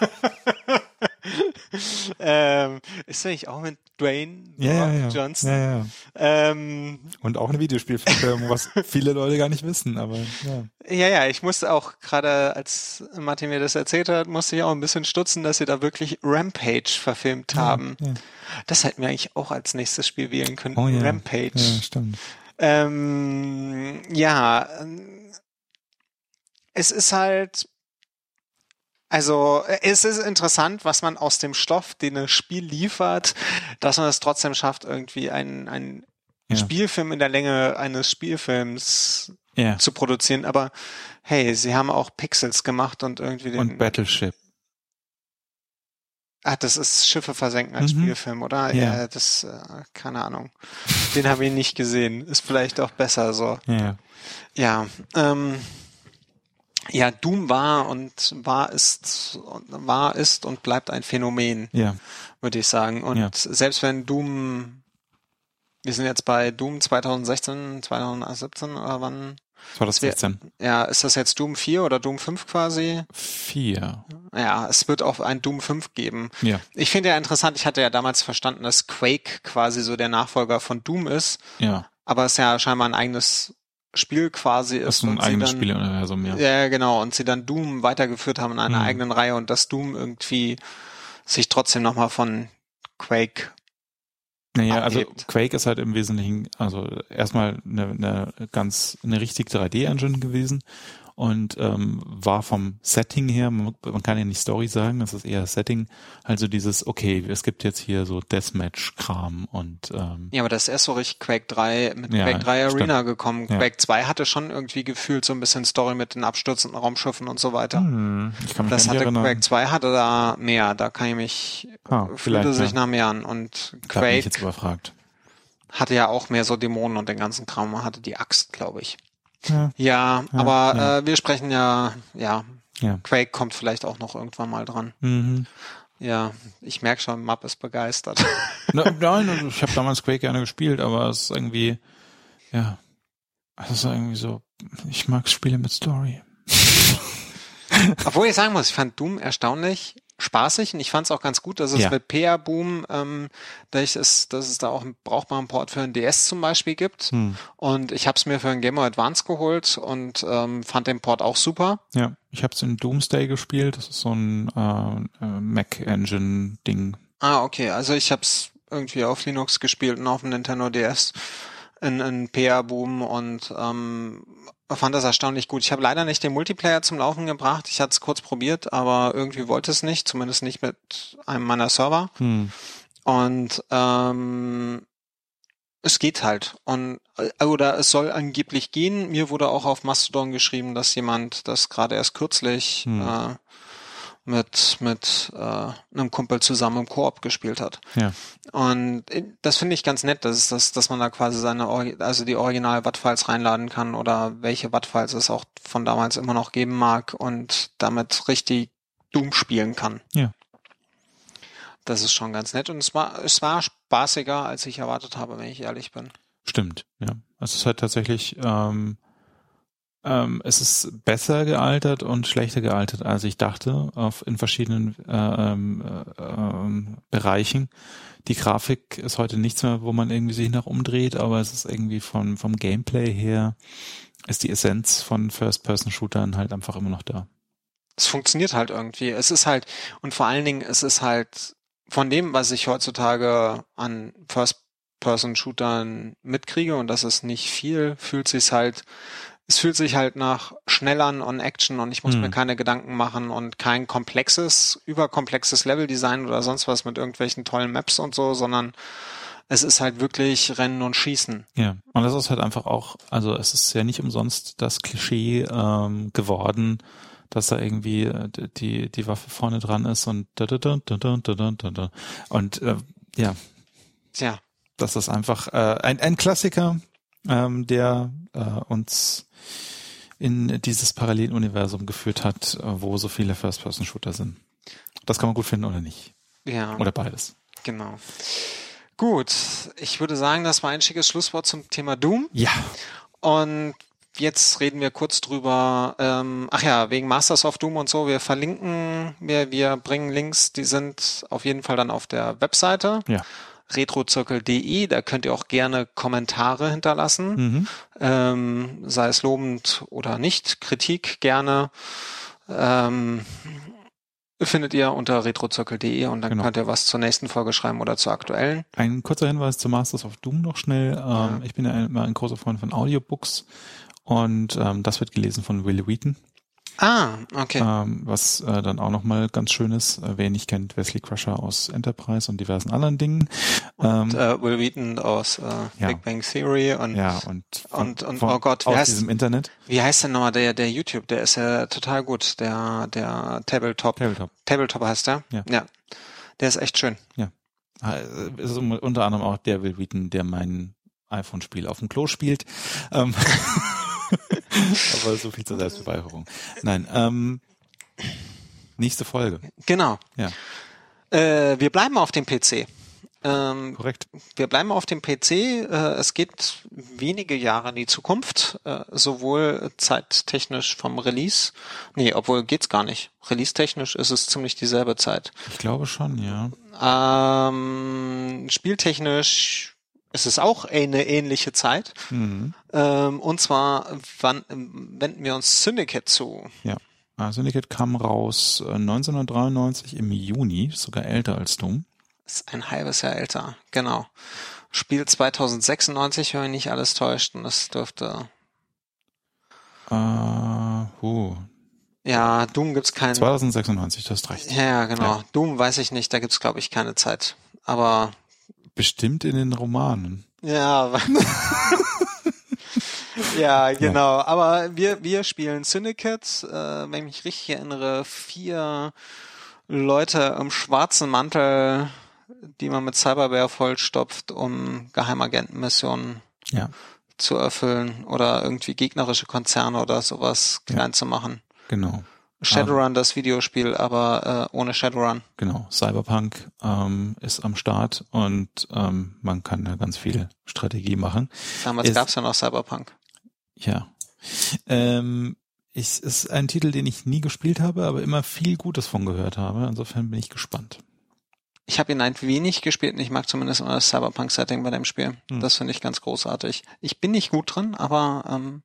ähm, ist eigentlich auch mit Dwayne ja, ja. Johnson. ja. Ähm, Und auch eine Videospielverfilmung, was viele Leute gar nicht wissen, aber ja. Ja, ja, ich musste auch gerade, als Martin mir das erzählt hat, musste ich auch ein bisschen stutzen, dass sie da wirklich Rampage verfilmt haben. Das hätten wir eigentlich auch als nächstes Spiel wählen können. Oh. Rampage. Ja, stimmt. Ähm, ja, es ist halt, also es ist interessant, was man aus dem Stoff, den das Spiel liefert, dass man es trotzdem schafft, irgendwie einen, einen Ja. Spielfilm in der Länge eines Spielfilms Ja. zu produzieren. Aber hey, sie haben auch Pixels gemacht und irgendwie den. Und Battleship. ah, das ist Schiffe versenken als Mhm. Spielfilm, oder? Ja. das, äh, keine Ahnung. Den habe ich nicht gesehen. Ist vielleicht auch besser so. Ja. Ja, ähm, ja, Doom war und war ist, war ist und bleibt ein Phänomen, Ja. würde ich sagen. Und Ja. selbst wenn Doom, wir sind jetzt bei Doom 2016, 2017 oder wann? 2016. Ja, ist das jetzt Doom 4 oder Doom 5 quasi? Vier. Ja, es wird auch ein Doom 5 geben. Ja. Ich finde ja interessant, ich hatte ja damals verstanden, dass Quake quasi so der Nachfolger von Doom ist, Ja. aber es ja scheinbar ein eigenes Spiel quasi Das ist. ist ein und sie eigenes dann, Spieleuniversum, ja. Ja, genau. Und sie dann Doom weitergeführt haben in einer Mhm. eigenen Reihe und dass Doom irgendwie sich trotzdem nochmal von Quake. Naja, also abhebt. Quake ist halt im Wesentlichen, also erstmal eine, eine ganz, eine richtig 3D-Engine gewesen und ähm, war vom Setting her, man, man kann ja nicht Story sagen, das ist eher Setting, also dieses, okay, es gibt jetzt hier so Deathmatch-Kram und ähm, Ja, aber das ist erst so richtig Quake 3 mit Ja, Quake 3 stimmt. Arena gekommen. Ja. Quake 2 hatte schon irgendwie gefühlt so ein bisschen Story mit den abstürzenden Raumschiffen und so weiter. hm, ich kann mich Das hatte erinnern. Quake 2 hatte da mehr, da kann ich mich, Ah, fühlte sich ja. nach mehr an. Und bin ich Quake, jetzt überfragt. hatte ja auch mehr so Dämonen und den ganzen Kram. Man hatte die Axt, glaube ich. Ja. Ja, aber ja. Äh, wir sprechen ja, ja, Ja. Quake kommt vielleicht auch noch irgendwann mal dran. Mhm. Ja, ich merke schon, Map ist begeistert. Na, nein, also ich habe damals Quake gerne gespielt, aber es ist irgendwie, ja, es ist irgendwie so, ich mag Spiele mit Story. Obwohl ich sagen muss, ich fand Doom erstaunlich spaßig und ich fand es auch ganz gut, dass es Ja. mit PA Boom, ähm, dass es, dass es da auch einen brauchbaren Port für einen DS zum Beispiel gibt. Hm. Und ich habe es mir für einen Game Boy Advance geholt und ähm, fand den Port auch super. Ja, ich habe es in Doomsday gespielt. Das ist so ein äh, äh, Mac-Engine-Ding. Ah, okay. Also ich habe es irgendwie auf Linux gespielt und auf dem Nintendo DS in, in PA Boom und ähm, fand das erstaunlich gut. Ich habe leider nicht den Multiplayer zum Laufen gebracht. Ich hatte es kurz probiert, aber irgendwie wollte es nicht, zumindest nicht mit einem meiner Server. Hm. Und ähm, es geht halt. Und äh, oder es soll angeblich gehen. Mir wurde auch auf Mastodon geschrieben, dass jemand das gerade erst kürzlich Hm. äh, mit mit äh, einem Kumpel zusammen im Koop gespielt hat. Ja. Und äh, das finde ich ganz nett, dass, es das, dass man da quasi seine, also die original Watt-Files reinladen kann oder welche Watt-Files es auch von damals immer noch geben mag und damit richtig Doom spielen kann. Ja. Das ist schon ganz nett und es war, es war spaßiger, als ich erwartet habe, wenn ich ehrlich bin. Stimmt, ja. Es ist halt tatsächlich, ähm, ähm, es ist besser gealtert und schlechter gealtert, als ich dachte, auf, in verschiedenen äh, ähm, äh, ähm, Bereichen. Die Grafik ist heute nichts mehr, wo man irgendwie sich nach umdreht, aber es ist irgendwie vom, vom Gameplay her, ist die Essenz von First-Person-Shootern halt einfach immer noch da. Es funktioniert halt irgendwie. Es ist halt, und vor allen Dingen, es ist halt von dem, was ich heutzutage an First-Person-Shootern mitkriege, und das ist nicht viel, fühlt sich halt, es fühlt sich halt nach schnellern on Action und ich muss Hm. mir keine Gedanken machen und kein komplexes, überkomplexes Leveldesign oder sonst was mit irgendwelchen tollen Maps und so, sondern es ist halt wirklich Rennen und Schießen. Ja, und das ist halt einfach auch, also es ist ja nicht umsonst das Klischee ähm, geworden, dass da irgendwie äh, die die Waffe vorne dran ist und da, da, da, da, da, da, da, da. und äh, ja, Tja, das ist einfach äh, ein ein Klassiker, ähm, der äh, uns in dieses Paralleluniversum geführt hat, äh, wo so viele First-Person-Shooter sind. Das kann man gut finden oder nicht. ja. Oder beides. Genau. Gut, ich würde sagen, das war ein schickes Schlusswort zum Thema Doom. Ja. Und jetzt reden wir kurz drüber. Ähm, ach ja, wegen Masters of Doom und so. Wir verlinken, wir, wir bringen Links, die sind auf jeden Fall dann auf der Webseite Ja. retrozirkel.de. Da könnt ihr auch gerne Kommentare hinterlassen, Mhm. ähm, sei es lobend oder nicht. Kritik gerne. Ähm, findet ihr unter retrozirkel.de und dann Genau. könnt ihr was zur nächsten Folge schreiben oder zur aktuellen. Ein kurzer Hinweis zu Masters of Doom noch schnell. Ja. Ähm, ich bin ja immer ein großer Freund von Audiobooks und ähm, das wird gelesen von Will Wheaton, Ah, okay. ähm, was äh, dann auch nochmal ganz schön ist. Äh, wer ihn nicht kennt, Wesley Crusher aus Enterprise und diversen anderen Dingen. Und Ähm, äh, Will Wheaton aus äh, ja. Big Bang Theory und ja, und, von, und- und- von, oh Gott, wie aus heißt- diesem Internet. wie heißt denn nochmal der, der YouTube? Der ist ja total gut. Der, der Tabletop. Tabletop. Tabletop heißt der? Ja. ja. Der ist echt schön. Ah, äh, Ist unter anderem auch der Will Wheaton, der mein iPhone-Spiel auf dem Klo spielt. Ähm, Aber so viel zur Selbstbeweihräucherung. Nein, ähm, nächste Folge. Genau. Ja. Äh, wir bleiben auf dem PC. Ähm, Korrekt. wir bleiben auf dem PC. Äh, es geht wenige Jahre in die Zukunft, äh, sowohl zeittechnisch vom Release. Nee, obwohl geht's gar nicht. Release-technisch ist es ziemlich dieselbe Zeit. Ich glaube schon, ja. Ähm, spieltechnisch ist es auch eine ähnliche Zeit. Mhm. Ähm, und zwar wann, wenden wir uns Syndicate zu. Ja. Ah, Syndicate kam raus äh, 1993 im Juni, sogar älter als Doom. Ist ein halbes Jahr älter, genau. Spiel 2096, wenn mich nicht alles täuscht. Und das dürfte. Äh, uh, Ja, Doom gibt's keinen. 2096, das ist recht. Ja, ja, genau. Ja. Doom weiß ich nicht, da gibt's glaube ich keine Zeit. Aber Bestimmt in den Romanen. ja. ja, genau. Aber wir, wir spielen Syndicate, äh, wenn ich mich richtig erinnere, vier Leute im schwarzen Mantel die man mit Cyberware vollstopft, um Geheimagentenmissionen Ja, zu erfüllen oder irgendwie gegnerische Konzerne oder sowas Ja. klein zu machen. genau. Shadowrun, das Videospiel, aber äh, ohne Shadowrun. Genau, Cyberpunk ähm, ist am Start und ähm, man kann da ganz viel Strategie machen. Damals Ist- gab's ja noch Cyberpunk. Ja. Ähm, ich, ist ein Titel, den ich nie gespielt habe, aber immer viel Gutes von gehört habe. Insofern bin ich gespannt. Ich habe ihn ein wenig gespielt und ich mag zumindest immer das Cyberpunk-Setting bei dem Spiel. Hm. Das finde ich ganz großartig. Ich bin nicht gut drin, aber ähm,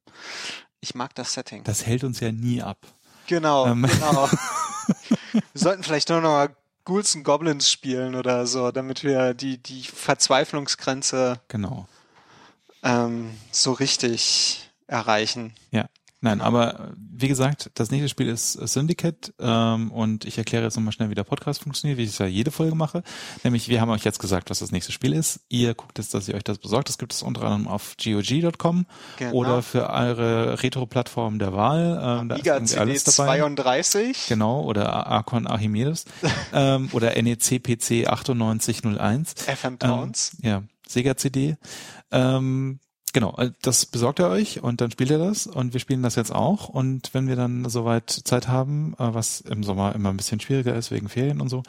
ich mag das Setting. Das hält uns ja nie ab. Genau, Ähm. genau. wir sollten vielleicht nur noch mal Ghouls and Goblins spielen oder so, damit wir die, die Verzweiflungsgrenze Genau. ähm, so richtig erreichen. Ja. Nein, aber äh, wie gesagt, das nächste Spiel ist äh, Syndicate ähm, und ich erkläre jetzt nochmal schnell, wie der Podcast funktioniert, wie ich es ja jede Folge mache. Nämlich, wir haben euch jetzt gesagt, was das nächste Spiel ist. Ihr guckt jetzt, dass ihr euch das besorgt. Das gibt es unter anderem auf GOG.com Genau. oder für eure Retro-Plattform der Wahl. Ähm, da ist Amiga irgendwie CD alles dabei. 32. Genau, oder Archon Archimedes ähm, oder NEC PC 9801. FM Towns. Ähm, ja, Sega CD. Ähm, genau, äh, das besorgt ihr euch und dann spielt ihr das und wir spielen das jetzt auch und wenn wir dann soweit Zeit haben, äh, was im Sommer immer ein bisschen schwieriger ist wegen Ferien und so,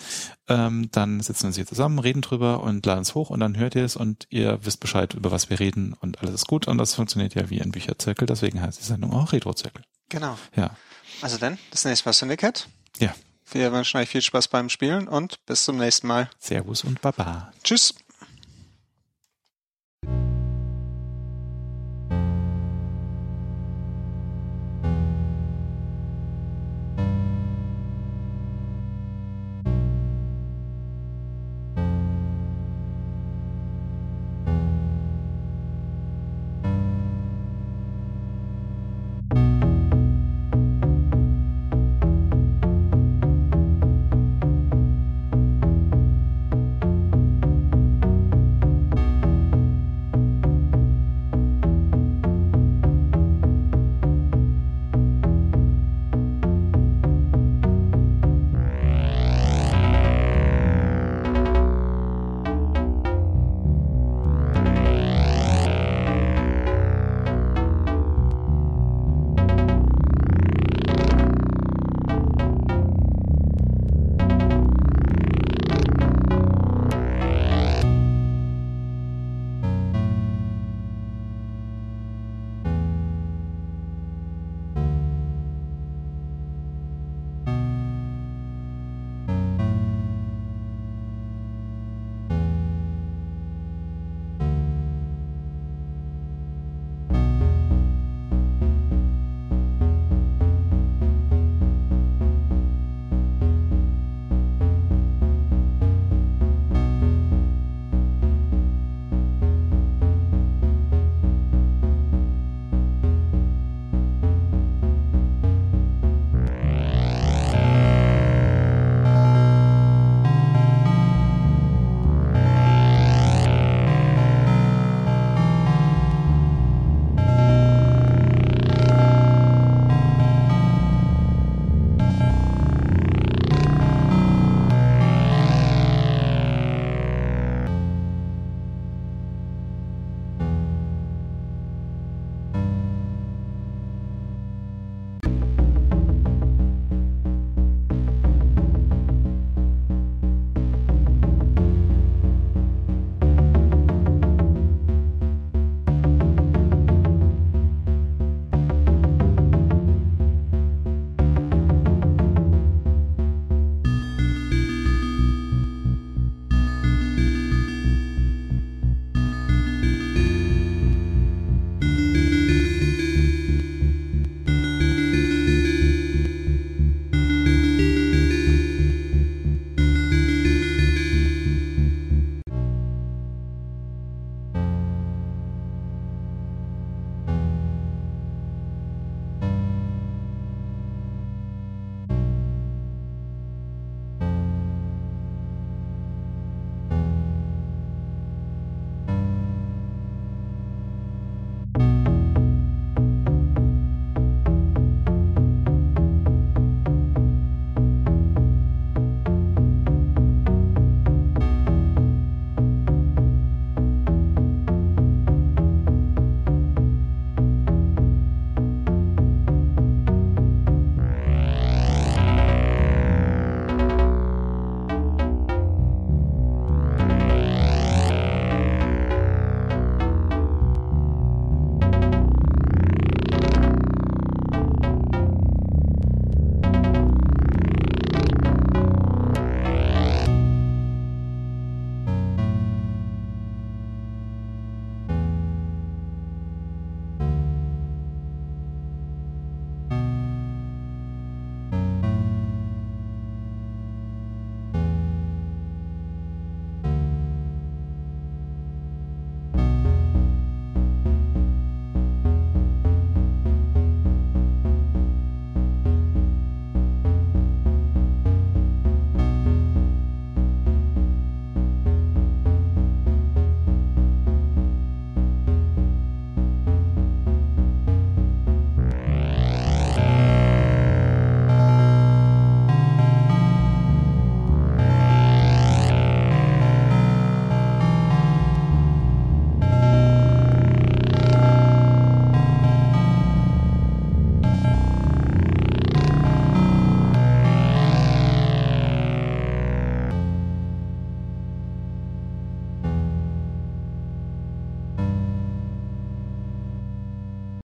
ähm, dann sitzen wir uns hier zusammen, reden drüber und laden es hoch und dann hört ihr es und ihr wisst Bescheid, über was wir reden und alles ist gut und das funktioniert ja wie ein Bücherzirkel, deswegen heißt die Sendung auch Retrozirkel. Genau. Ja, Also dann, das nächste Mal Syndicate. ja, Wir wünschen euch viel Spaß beim Spielen und bis zum nächsten Mal. Servus und Baba. Tschüss.